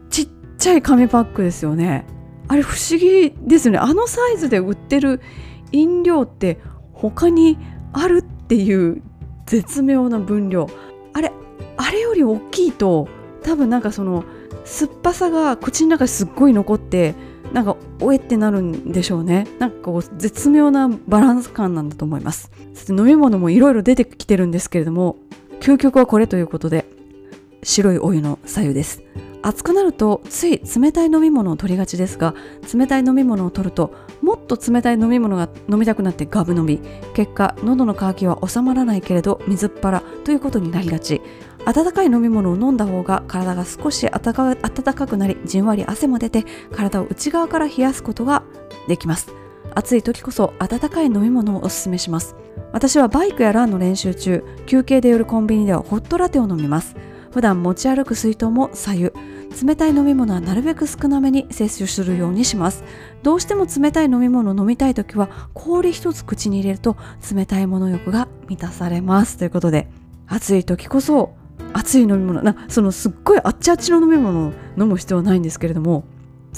ちっちゃい紙パックですよね。あれ不思議ですね。あのサイズで売ってる飲料って他にあるっていう絶妙な分量。あれあれより大きいと多分なんかその酸っぱさが口の中すっごい残ってなんかおえってなるんでしょうね。なんかこう絶妙なバランス感なんだと思います。そして飲み物もいろいろ出てきてるんですけれども究極はこれということで白いお湯の左右です。暑くなるとつい冷たい飲み物を取りがちですが冷たい飲み物を取るともっと冷たい飲み物が飲みたくなってガブ飲み。結果喉の渇きは収まらないけれど水っ腹ということになりがち。温かい飲み物を飲んだ方が体が少し温かくなりじんわり汗も出て体を内側から冷やすことができます。暑い時こそ温かい飲み物をおすすめします。私はバイクやランの練習中休憩で寄るコンビニではホットラテを飲みます。普段持ち歩く水筒も左右。冷たい飲み物はなるべく少なめに摂取するようにします。どうしても冷たい飲み物を飲みたい時は氷一つ口に入れると冷たいもの欲が満たされます。ということで暑い時こそ熱い飲み物なそのすっごいあっちあっちの飲み物を飲む必要はないんですけれども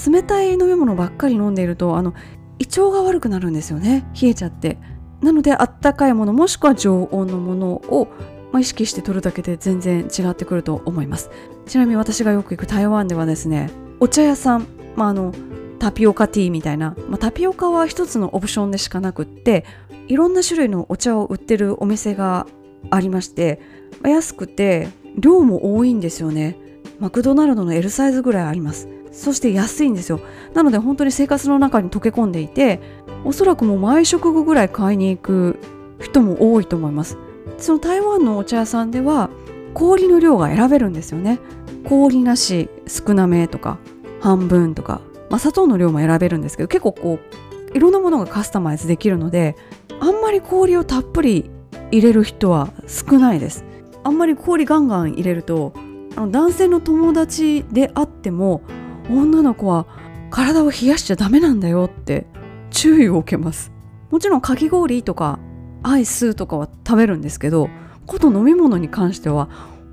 冷たい飲み物ばっかり飲んでいるとあの胃腸が悪くなるんですよね。冷えちゃって。なのであったかいものもしくは常温のものを、まあ、意識して取るだけで全然違ってくると思います。ちなみに私がよく行く台湾ではですねお茶屋さん、まあ、あのタピオカティーみたいな、まあ、タピオカは一つのオプションでしかなくっていろんな種類のお茶を売ってるお店がありまして安くて量も多いんですよね。マクドナルドの L サイズぐらいあります。そして安いんですよ。なので本当に生活の中に溶け込んでいておそらくもう毎食後ぐらい買いに行く人も多いと思います。その台湾のお茶屋さんでは氷の量が選べるんですよね。氷なし少なめとか半分とか、まあ、砂糖の量も選べるんですけど結構こういろんなものがカスタマイズできるのであんまり氷をたっぷり入れる人は少ないです。あんまり氷ガンガン入れるとあの男性の友達であっても女の子は体を冷やしちゃダメなんだよって注意を受けます。もちろんかき氷とかアイスとかは食べるんですけどこと飲み物に関しては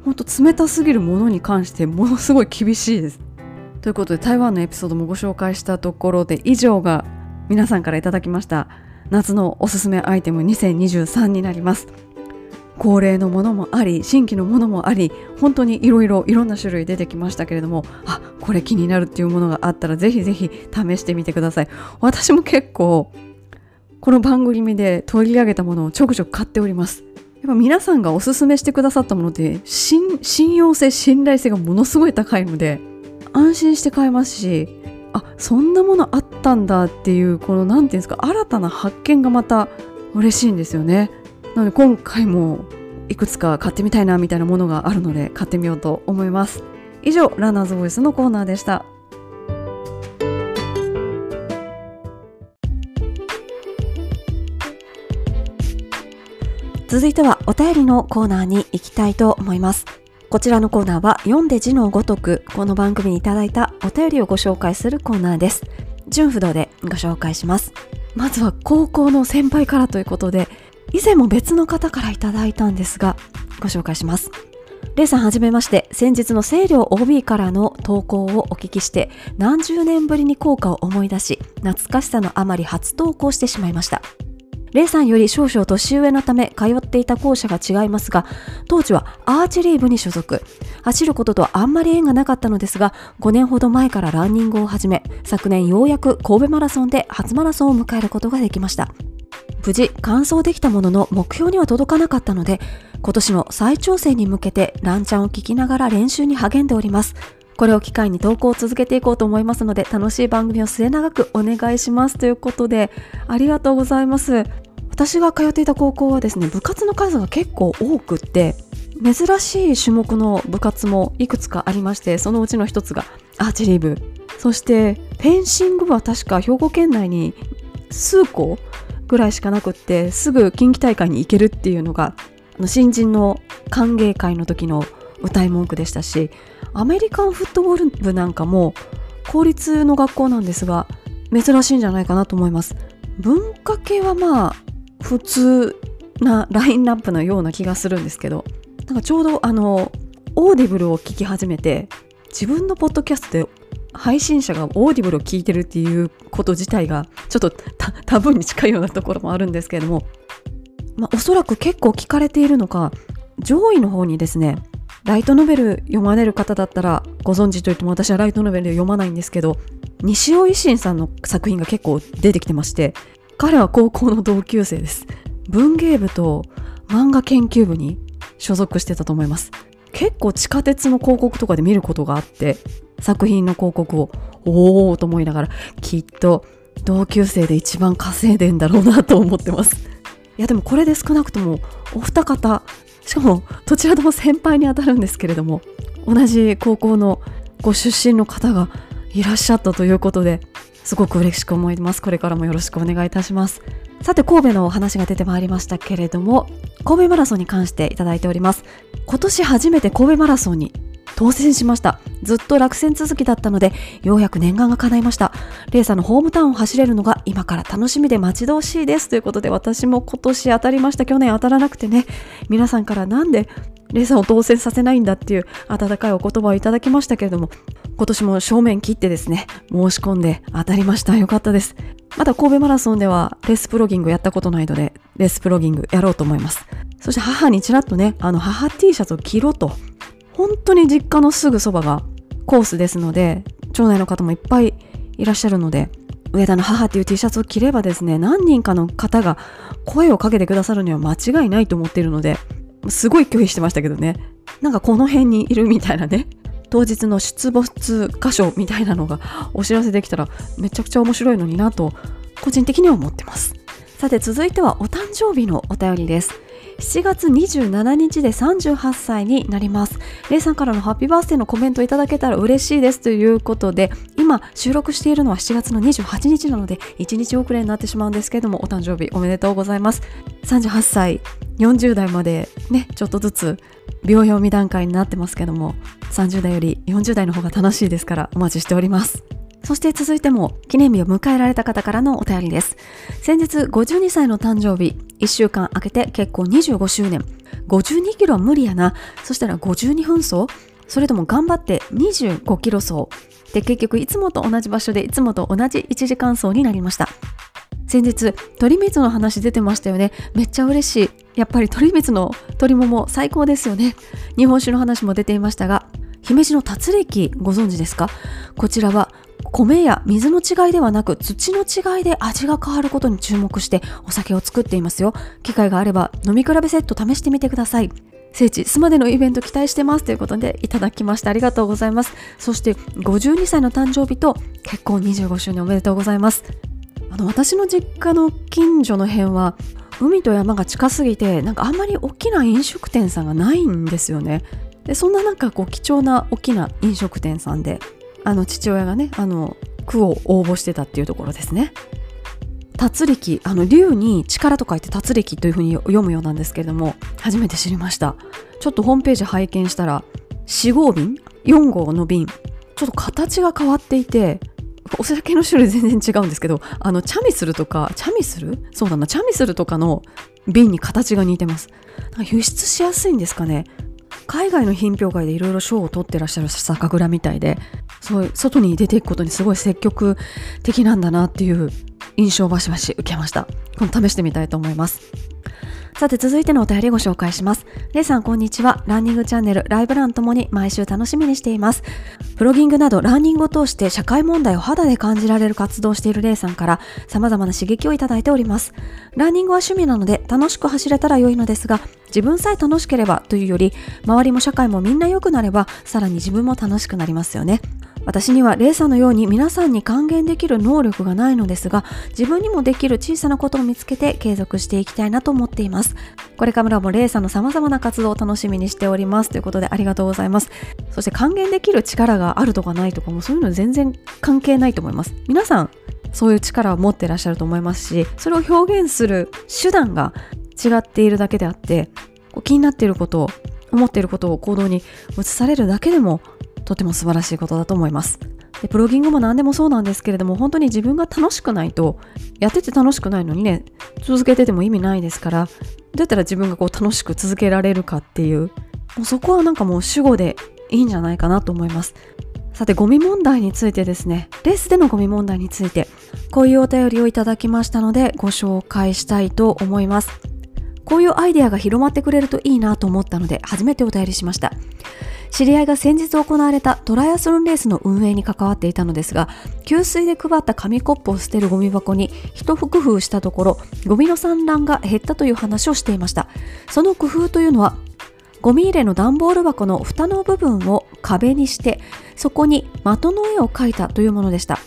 ほんと冷たすぎるものに関してものすごい厳しいです。ということで台湾のエピソードもご紹介したところで以上が皆さんからいただきました夏のおすすめアイテム2023になります。恒例のものもあり新規のものもあり本当にいろいろいろんな種類出てきましたけれどもあこれ気になるっていうものがあったらぜひぜひ試してみてください。私も結構この番組で取り上げたものをちょくちょく買っております。やっぱ皆さんがおすすめしてくださったものって信用性信頼性がものすごい高いので安心して買えますしあそんなものあっったんだっていうこの何て言うんですか新たな発見がまた嬉しいんですよね。なので今回もいくつか買ってみたいなみたいなものがあるので買ってみようと思います。以上ランナーズボイスのコーナーでした。続いてはお便りのコーナーに行きたいと思います。こちらのコーナーは読んで字のごとくこの番組にいただいたお便りをご紹介するコーナーです。純不動でご紹介します。まずは高校の先輩からということで以前も別の方からいただいたんですがご紹介します。レイさんはじめまして。先日の清涼 OB からの投稿をお聞きして何十年ぶりに効果を思い出し懐かしさのあまり初投稿してしまいました。レイさんより少々年上のため通っていた校舎が違いますが、当時はアーチェリー部に所属。走ることとあんまり縁がなかったのですが、5年ほど前からランニングを始め、昨年ようやく神戸マラソンで初マラソンを迎えることができました。無事完走できたものの目標には届かなかったので今年の再挑戦に向けてランチャンを聞きながら練習に励んでおりますこれを機会に投稿を続けていこうと思いますので楽しい番組を末永くお願いします。ということでありがとうございます。私が通っていた高校はですね部活の数が結構多くって珍しい種目の部活もいくつかありましてそのうちの一つがアーチェリー部。そしてフェンシング部は確か兵庫県内に数校ぐらいしかなくってすぐ近畿大会に行けるっていうのが新人の歓迎会の時の謳い文句でしたしアメリカンフットボール部なんかも公立の学校なんですが珍しいんじゃないかなと思います。文化系はまあ普通なラインナップのような気がするんですけどなんかちょうどあのオーディブルを聞き始めて自分のポッドキャストで配信者がオーディブルを聞いてるっていうこと自体がちょっとタブーに近いようなところもあるんですけれども、まあ、おそらく結構聞かれているのか上位の方にですねライトノベル読まれる方だったらご存知といっても私はライトノベル読まないんですけど西尾維新さんの作品が結構出てきてまして彼は高校の同級生です。文芸部と漫画研究部に所属してたと思います。結構地下鉄の広告とかで見ることがあって作品の広告をおおと思いながらきっと同級生で一番稼いでんだろうなと思ってます。いやでもこれで少なくともお二方しかもどちらとも先輩にあたるんですけれども同じ高校のご出身の方がいらっしゃったということですごく嬉しく思います。これからもよろしくお願いいたします。さて神戸のお話が出てまいりましたけれども神戸マラソンに関していただいております。今年初めて神戸マラソンに当選しました。ずっと落選続きだったのでようやく念願が叶いました。レーサーのホームタウンを走れるのが今から楽しみで待ち遠しいです。ということで私も今年当たりました。去年当たらなくてね。皆さんからなんでレーサーを当選させないんだっていう温かいお言葉をいただきましたけれども今年も正面切ってですね申し込んで当たりました。よかったです。まだ神戸マラソンではレースプロギングやったことないのでレースプロギングやろうと思います。そして母にちらっとねあの母 T シャツを着ろと本当に実家のすぐそばがコースですので町内の方もいっぱいいらっしゃるので上田の母っていう T シャツを着ればですね何人かの方が声をかけてくださるには間違いないと思っているのですごい拒否してましたけどね。なんかこの辺にいるみたいなね。当日の出没箇所みたいなのがお知らせできたらめちゃくちゃ面白いのになと個人的には思ってます。さて続いてはお誕生日のお便りです。7月27日で38歳になります。レイさんからのハッピーバースデーのコメントいただけたら嬉しいですということで、今収録しているのは7月の28日なので、1日遅れになってしまうんですけども、お誕生日おめでとうございます。38歳、40代までね、ちょっとずつ秒読み段階になってますけども、30代より40代の方が楽しいですからお待ちしております。そして続いても記念日を迎えられた方からのお便りです。先日52歳の誕生日、1週間空けて結婚25周年。52キロは無理やな。そしたら52分走それとも頑張って25キロ走。で結局いつもと同じ場所でいつもと同じ1時間走になりました。先日鳥光の話出てましたよねめっちゃ嬉しいやっぱり鳥光の鳥も最高ですよね日本酒の話も出ていましたが姫路の達歴ご存知ですか？こちらは米や水の違いではなく土の違いで味が変わることに注目してお酒を作っていますよ。機会があれば飲み比べセット試してみてください。聖地スマでのイベント期待してます。ということでいただきましてありがとうございます。そして52歳の誕生日と結婚25周年おめでとうございます。あの私の実家の近所の辺は海と山が近すぎてなんかあんまり大きな飲食店さんがないんですよね。でそんななんかこう貴重な大きな飲食店さんであの父親がねあの区を応募してたっていうところですね。達力あの竜に力と書いて達力というふうに読むようなんですけれども初めて知りました。ちょっとホームページ拝見したら4号瓶？4号の瓶。ちょっと形が変わっていてお酒の種類全然違うんですけどあのチャミスルとかチャミスルそうだなチャミスルとかの瓶に形が似てます。輸出しやすいんですかね。海外の品評会でいろいろ賞を取ってらっしゃる酒蔵みたいでそう外に出ていくことにすごい積極的なんだなっていう印象をバシバシ受けました。この試してみたいと思います。さて続いてのお便りご紹介します。レイさんこんにちは。ランニングチャンネル、ライブランともに毎週楽しみにしています。プロギングなどランニングを通して社会問題を肌で感じられる活動をしているレイさんから様々な刺激をいただいております。ランニングは趣味なので楽しく走れたら良いのですが、自分さえ楽しければというより、周りも社会もみんな良くなれば、さらに自分も楽しくなりますよね。私にはレイさんのように皆さんに還元できる能力がないのですが自分にもできる小さなことを見つけて継続していきたいなと思っています。これからもレイさんの様々な活動を楽しみにしております。ということでありがとうございます。そして還元できる力があるとかないとかもそういうの全然関係ないと思います。皆さんそういう力を持ってらっしゃると思いますしそれを表現する手段が違っているだけであって気になっていることを思っていることを行動に移されるだけでもとても素晴らしいことだと思います。でプロギングも何でもそうなんですけれども本当に自分が楽しくないとやってて楽しくないのにね続けてても意味ないですからどうやったら自分がこう楽しく続けられるかっていうもうそこはなんかもう主語でいいんじゃないかなと思います。さてゴミ問題についてですねレースでのゴミ問題についてこういうお便りをいただきましたのでご紹介したいと思います。こういうアイデアが広まってくれるといいなと思ったので初めてお便りしました。知り合いが先日行われたトライアスロンレースの運営に関わっていたのですが給水で配った紙コップを捨てるゴミ箱に一工夫したところゴミの散乱が減ったという話をしていました。その工夫というのはゴミ入れの段ボール箱の蓋の部分を壁にしてそこに的の絵を描いたというものでした。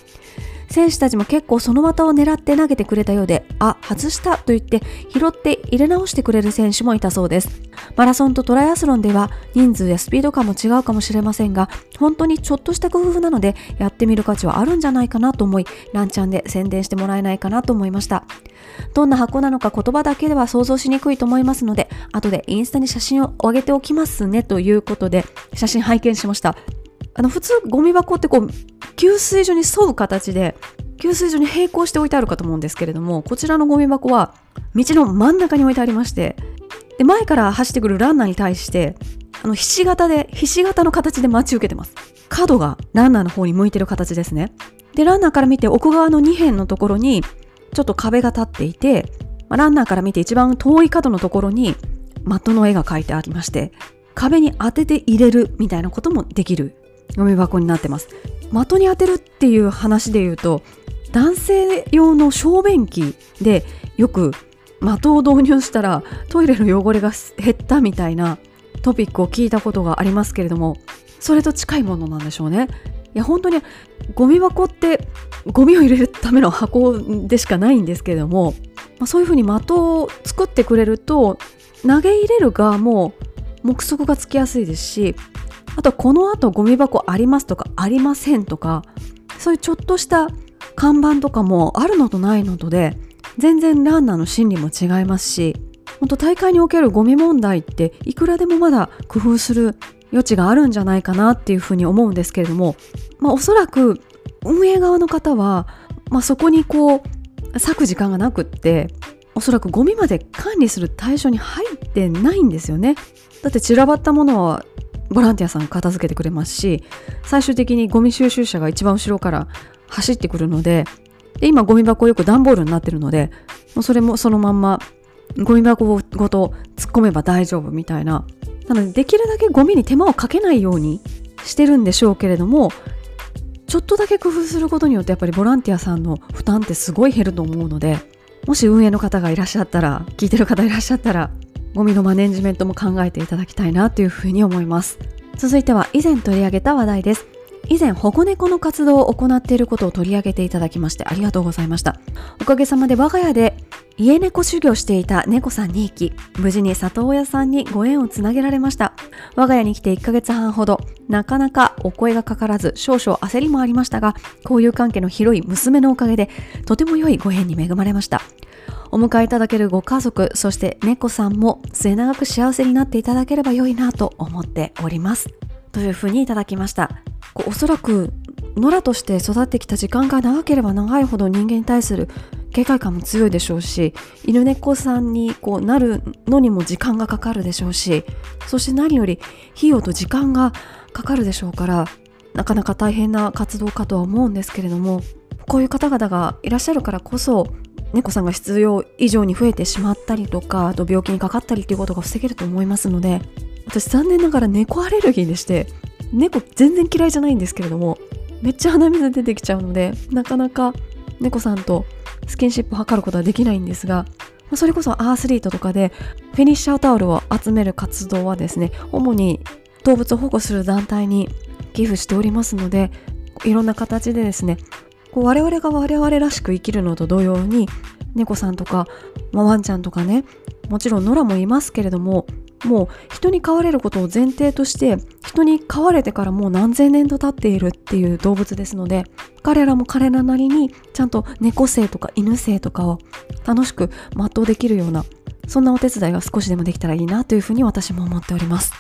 選手たちも結構その的を狙って投げてくれたようで、あ、外したと言って拾って入れ直してくれる選手もいたそうです。マラソンとトライアスロンでは人数やスピード感も違うかもしれませんが、本当にちょっとした工夫なのでやってみる価値はあるんじゃないかなと思い、ランチャンで宣伝してもらえないかなと思いました。どんな箱なのか言葉だけでは想像しにくいと思いますので、後でインスタに写真を上げておきますねということで、写真拝見しました。あの普通ゴミ箱ってこう給水所に沿う形で給水所に並行して置いてあるかと思うんですけれどもこちらのゴミ箱は道の真ん中に置いてありましてで前から走ってくるランナーに対してあのひし形でひし形の形で待ち受けてます。角がランナーの方に向いてる形ですね。でランナーから見て奥側の2辺のところにちょっと壁が立っていてランナーから見て一番遠い角のところに的の絵が描いてありまして壁に当てて入れるみたいなこともできるゴミ箱になってます。的に当てるっていう話で言うと男性用の小便器でよく的を導入したらトイレの汚れが減ったみたいなトピックを聞いたことがありますけれどもそれと近いものなんでしょうね。いや本当にゴミ箱ってゴミを入れるための箱でしかないんですけれども、まあ、そういうふうに的を作ってくれると投げ入れる側も目測がつきやすいですしあとこの後ゴミ箱ありますとかありませんとかそういうちょっとした看板とかもあるのとないのとで全然ランナーの心理も違いますし本当大会におけるゴミ問題っていくらでもまだ工夫する余地があるんじゃないかなっていうふうに思うんですけれども、まあ、おそらく運営側の方は、まあ、そこにこう割く時間がなくっておそらくゴミまで管理する対象に入ってないんですよね。だって散らばったものはボランティアさん片付けてくれますし最終的にゴミ収集車が一番後ろから走ってくるのでで今ゴミ箱よく段ボールになってるのでもうそれもそのまんまゴミ箱ごと突っ込めば大丈夫みたいな。なのでできるだけゴミに手間をかけないようにしてるんでしょうけれどもちょっとだけ工夫することによってやっぱりボランティアさんの負担ってすごい減ると思うのでもし運営の方がいらっしゃったら聞いてる方いらっしゃったらゴミのマネジメントも考えていただきたいなというふうに思います。続いては以前取り上げた話題です。以前保護猫の活動を行っていることを取り上げていただきましてありがとうございました。おかげさまで我が家で家猫修行していた猫さん2匹無事に里親さんにご縁をつなげられました。我が家に来て1ヶ月半ほどなかなかお声がかからず少々焦りもありましたが交友関係の広い娘のおかげでとても良いご縁に恵まれました。お迎えいただけるご家族そして猫さんも末永く幸せになっていただければ良いなと思っております。というふうにいただきました。こうおそらく野良として育ってきた時間が長ければ長いほど人間に対する警戒感も強いでしょうし犬猫さんにこうなるのにも時間がかかるでしょうしそして何より費用と時間がかかるでしょうからなかなか大変な活動かとは思うんですけれどもこういう方々がいらっしゃるからこそ猫さんが必要以上に増えてしまったりとかあと病気にかかったりっていうことが防げると思いますので私残念ながら猫アレルギーでして猫全然嫌いじゃないんですけれどもめっちゃ鼻水出てきちゃうのでなかなか猫さんとスキンシップを図ることはできないんですがそれこそアースリートとかでフェニッシャータオルを集める活動はですね主に動物を保護する団体に寄付しておりますのでいろんな形でですね我々が我々らしく生きるのと同様に猫さんとか、まあ、ワンちゃんとかねもちろん野良もいますけれどももう人に飼われることを前提として人に飼われてからもう何千年と経っているっていう動物ですので彼らも彼らなりにちゃんと猫性とか犬性とかを楽しく全うできるようなそんなお手伝いが少しでもできたらいいなというふうに私も思っております。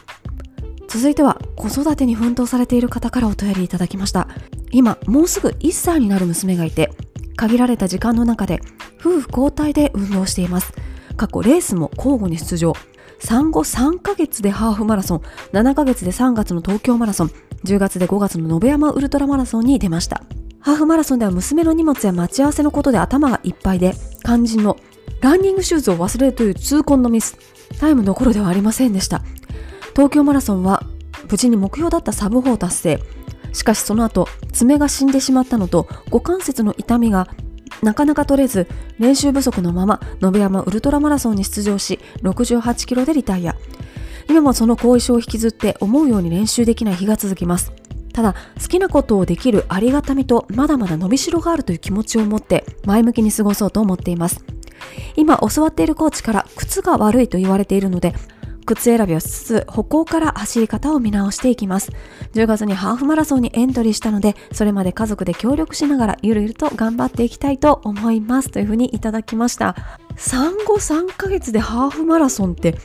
続いては子育てに奮闘されている方からお便りいただきました。今もうすぐ1歳になる娘がいて限られた時間の中で夫婦交代で運動しています。過去レースも交互に出場。産後3ヶ月でハーフマラソン7ヶ月で3月の東京マラソン10月で5月の延山ウルトラマラソンに出ました。ハーフマラソンでは娘の荷物や待ち合わせのことで頭がいっぱいで肝心のランニングシューズを忘れるという痛恨のミス。タイムどころではありませんでした。東京マラソンは無事に目標だったサブ4達成。しかしその後爪が死んでしまったのと股関節の痛みがなかなか取れず練習不足のまま延山ウルトラマラソンに出場し68キロでリタイア。今もその後遺症を引きずって思うように練習できない日が続きます。ただ好きなことをできるありがたみとまだまだ伸びしろがあるという気持ちを持って前向きに過ごそうと思っています。今教わっているコーチから靴が悪いと言われているので靴選びをしつつ歩行から走り方を見直していきます。10月にハーフマラソンにエントリーしたのでそれまで家族で協力しながらゆるゆると頑張っていきたいと思いますというふうにいただきました。産後3ヶ月でハーフマラソンって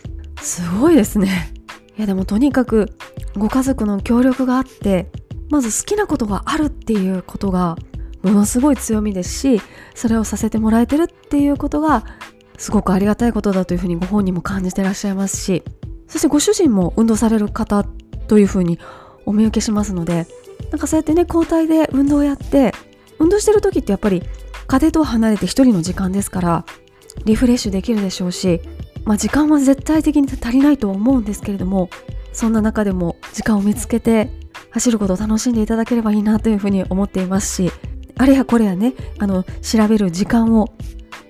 すごいですね。いやでもとにかくご家族の協力があってまず好きなことがあるっていうことがものすごい強みですしそれをさせてもらえてるっていうことがすごくありがたいことだというふうにご本人も感じてらっしゃいますしそしてご主人も運動される方というふうにお見受けしますのでなんかそうやってね交代で運動をやって運動してる時ってやっぱり家庭と離れて一人の時間ですからリフレッシュできるでしょうし、まあ、時間は絶対的に足りないと思うんですけれどもそんな中でも時間を見つけて走ることを楽しんでいただければいいなというふうに思っていますしあれやこれやねあの調べる時間を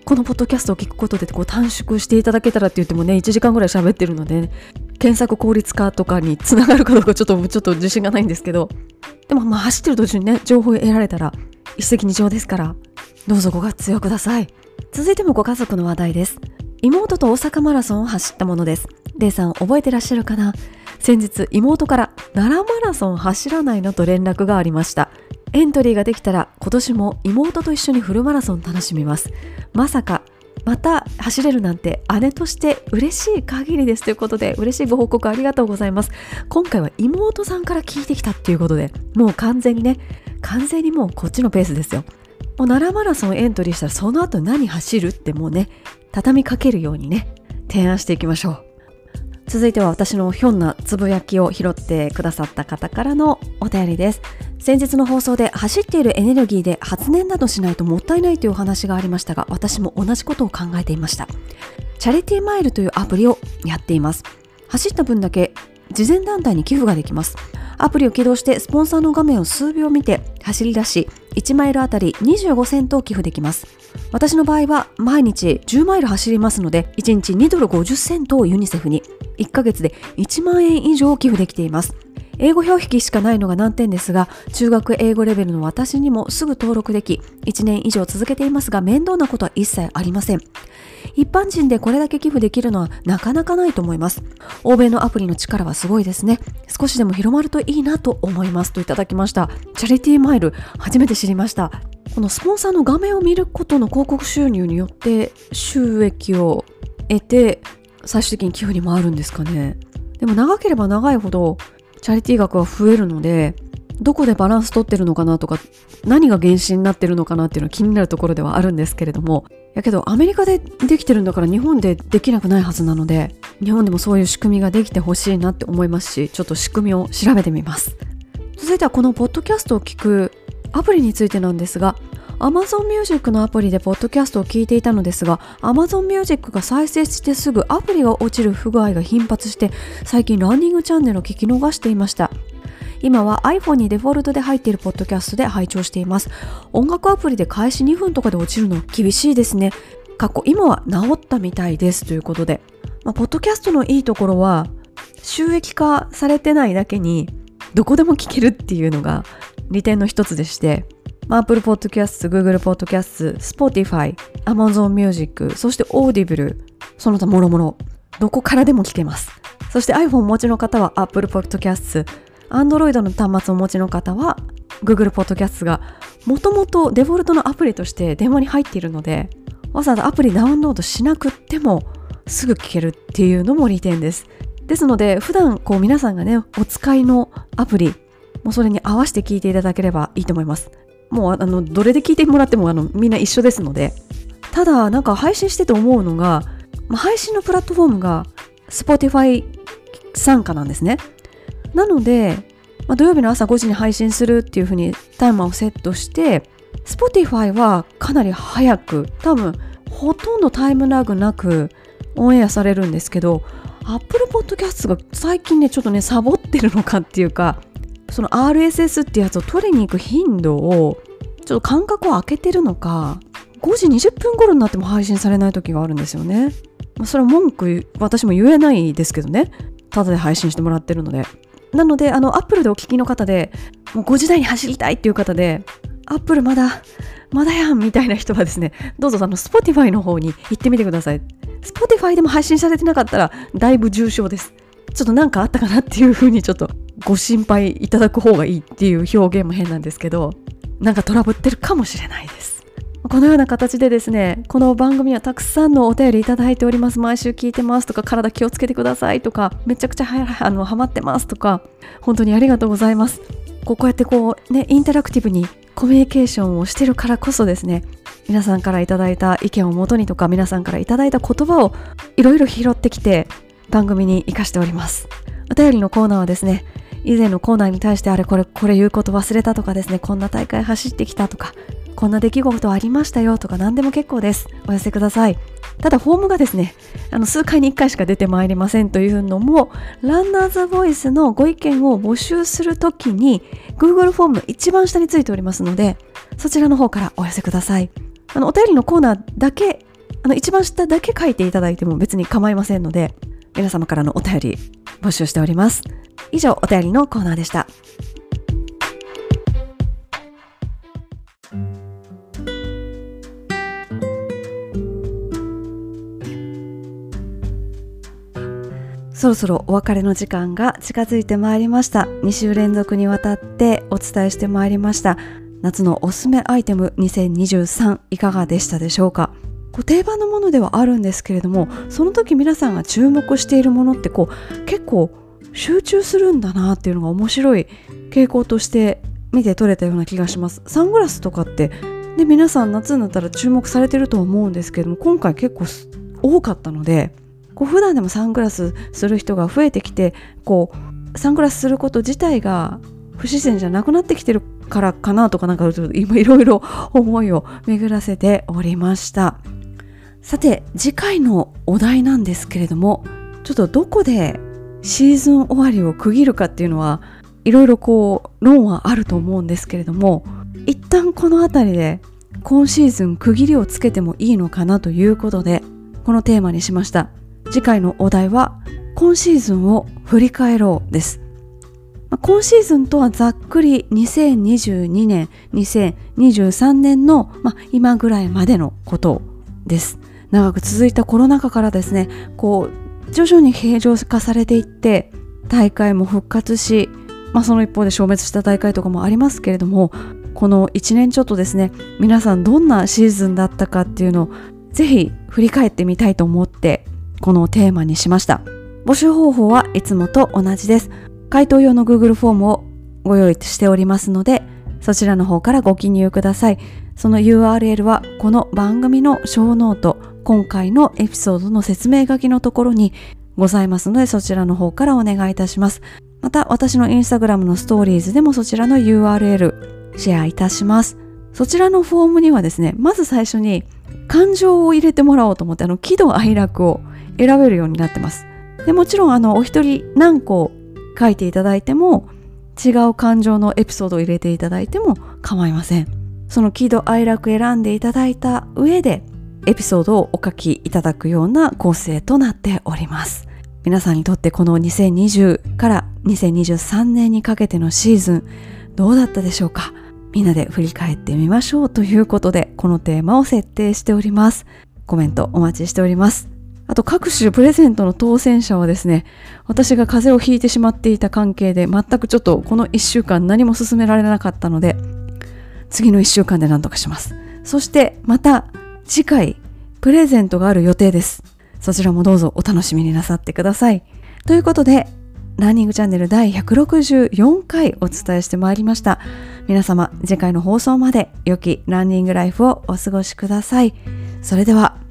このポッドキャストを聞くことでこう短縮していただけたらって言ってもね1時間ぐらい喋ってるので、ね、検索効率化とかにつながるかどうかちょっとちょっと自信がないんですけどでもまあ走ってる途中にね情報を得られたら一石二鳥ですからどうぞご活用ください。続いてもご家族の話題です。妹と大阪マラソンを走ったものです。レイさん覚えてらっしゃるかな？先日妹から奈良マラソン走らないのと連絡がありました。エントリーができたら今年も妹と一緒にフルマラソン楽しみます。まさかまた走れるなんて姉として嬉しい限りですということで嬉しいご報告ありがとうございます。今回は妹さんから聞いてきたっていうことでもう完全にね完全にもうこっちのペースですよ。もう奈良マラソンエントリーしたらその後何走るってもうね畳みかけるようにね提案していきましょう。続いては私のひょんなつぶやきを拾ってくださった方からのお便りです。先日の放送で走っているエネルギーで発電などしないともったいないというお話がありましたが私も同じことを考えていました。チャリティーマイルというアプリをやっています。走った分だけ慈善団体に寄付ができます。アプリを起動してスポンサーの画面を数秒見て走り出し1マイルあたり25セントを寄付できます。私の場合は毎日10マイル走りますので1日2ドル50セントをユニセフに。1ヶ月で1万円以上寄付できています。英語表記しかないのが難点ですが中学英語レベルの私にもすぐ登録でき1年以上続けていますが面倒なことは一切ありません。一般人でこれだけ寄付できるのはなかなかないと思います。欧米のアプリの力はすごいですね。少しでも広まるといいなと思いますといただきました。チャリティーマイル初めて知りました。このスポンサーの画面を見ることの広告収入によって収益を得て最終的に寄付に回るんですかね。でも長ければ長いほどチャリティー額は増えるのでどこでバランス取ってるのかなとか何が原資になってるのかなっていうのは気になるところではあるんですけれどもやけどアメリカでできてるんだから日本でできなくないはずなので日本でもそういう仕組みができてほしいなって思いますしちょっと仕組みを調べてみます。続いてはこのポッドキャストを聞くアプリについてなんですが Amazon Music のアプリでポッドキャストを聞いていたのですが Amazon Music が再生してすぐアプリが落ちる不具合が頻発して最近ランニングチャンネルを聞き逃していました。今は iPhone にデフォルトで入っているポッドキャストで拝聴しています。音楽アプリで開始2分とかで落ちるの厳しいですね。過去今は治ったみたいです。ということで、まあ、ポッドキャストのいいところは収益化されてないだけにどこでも聞けるっていうのが利点の一つでして。まあ、Apple Podcast、Google Podcast、Spotify、Amazon Music、そして Audible、その他もろもろ、どこからでも聞けます。そして iPhone お持ちの方は Apple Podcast、Android の端末をお持ちの方は Google Podcast がもともとデフォルトのアプリとして電話に入っているので、わざわざアプリダウンロードしなくってもすぐ聞けるっていうのも利点です。ですので、普段こう皆さんがね、お使いのアプリ、もうそれに合わせて聞いていただければいいと思います。もうあのどれで聞いてもらってもあのみんな一緒ですのでただなんか配信してて思うのが、配信のプラットフォームが Spotify 参加なんですね。なので、まあ、土曜日の朝5時に配信するっていう風にタイマーをセットして Spotify はかなり早く多分ほとんどタイムラグなくオンエアされるんですけど Apple Podcast が最近ねちょっとねサボってるのかっていうかその RSS ってやつを取りに行く頻度をちょっと間隔を空けてるのか5時20分頃になっても配信されない時があるんですよね。まあ、それは文句私も言えないですけどね。ただで配信してもらってるので。なので、あの、Apple でお聞きの方で、もう5時台に走りたいっていう方で、Apple まだ、まだやんみたいな人はですね、どうぞあの、Spotify の方に行ってみてください。Spotify でも配信されてなかったら、だいぶ重症です。ちょっと何かあったかなっていうふうにちょっとご心配いただく方がいいっていう表現も変なんですけどなんかトラブってるかもしれないです。このような形でですねこの番組はたくさんのお便りいただいております。毎週聞いてますとか体気をつけてくださいとかめちゃくちゃはあのハマってますとか本当にありがとうございます。こうやってこうねインタラクティブにコミュニケーションをしてるからこそですね皆さんからいただいた意見をもとにとか皆さんからいただいた言葉をいろいろ拾ってきて番組に活かしております。お便りのコーナーはですね以前のコーナーに対してあれこれこれ言うこと忘れたとかですねこんな大会走ってきたとかこんな出来事ありましたよとか何でも結構です。お寄せください。ただフォームがですねあの数回に1回しか出てまいりませんというのもランナーズボイスのご意見を募集するときに Google フォーム一番下についておりますのでそちらの方からお寄せください。あのお便りのコーナーだけあの一番下だけ書いていただいても別に構いませんので皆様からのお便り募集しております。以上お便りのコーナーでした。そろそろお別れの時間が近づいてまいりました。2週連続にわたってお伝えしてまいりました。夏のおすすめアイテム2023いかがでしたでしょうか？定番のものではあるんですけれどもその時皆さんが注目しているものってこう結構集中するんだなっていうのが面白い傾向として見て取れたような気がします。サングラスとかってで皆さん夏になったら注目されてると思うんですけども今回結構多かったのでこう普段でもサングラスする人が増えてきてこうサングラスすること自体が不自然じゃなくなってきてるからかなとかなんか今いろいろ思いを巡らせておりました。さて次回のお題なんですけれどもちょっとどこでシーズン終わりを区切るかっていうのはいろいろこう論はあると思うんですけれども一旦この辺りで今シーズン区切りをつけてもいいのかなということでこのテーマにしました。次回のお題は今シーズンを振り返ろうです。今シーズンとはざっくり2022年2023年の、まあ、今ぐらいまでのことです。長く続いたコロナ禍からですねこう徐々に平常化されていって大会も復活し、まあ、その一方で消滅した大会とかもありますけれどもこの1年ちょっとですね皆さんどんなシーズンだったかっていうのをぜひ振り返ってみたいと思ってこのテーマにしました。募集方法はいつもと同じです。回答用の Google フォームをご用意しておりますのでそちらの方からご記入ください。その URL はこの番組のショーノート今回のエピソードの説明書きのところにございますのでそちらの方からお願いいたします。また私のインスタグラムのストーリーズでもそちらの URL シェアいたします。そちらのフォームにはですねまず最初に感情を入れてもらおうと思ってあの喜怒哀楽を選べるようになってます。でもちろんあのお一人何個書いていただいても違う感情のエピソードを入れていただいても構いません。その喜怒哀楽選んでいただいた上でエピソードをお書きいただくような構成となっております。皆さんにとってこの2020から2023年にかけてのシーズンどうだったでしょうか？みんなで振り返ってみましょうということでこのテーマを設定しております。コメントお待ちしております。あと各種プレゼントの当選者はですね私が風邪をひいてしまっていた関係で全くちょっとこの1週間何も進められなかったので次の1週間で何とかします。そしてまた次回プレゼントがある予定です。そちらもどうぞお楽しみになさってください。ということでランニングチャンネル第164回お伝えしてまいりました。皆様次回の放送まで良きランニングライフをお過ごしください。それでは。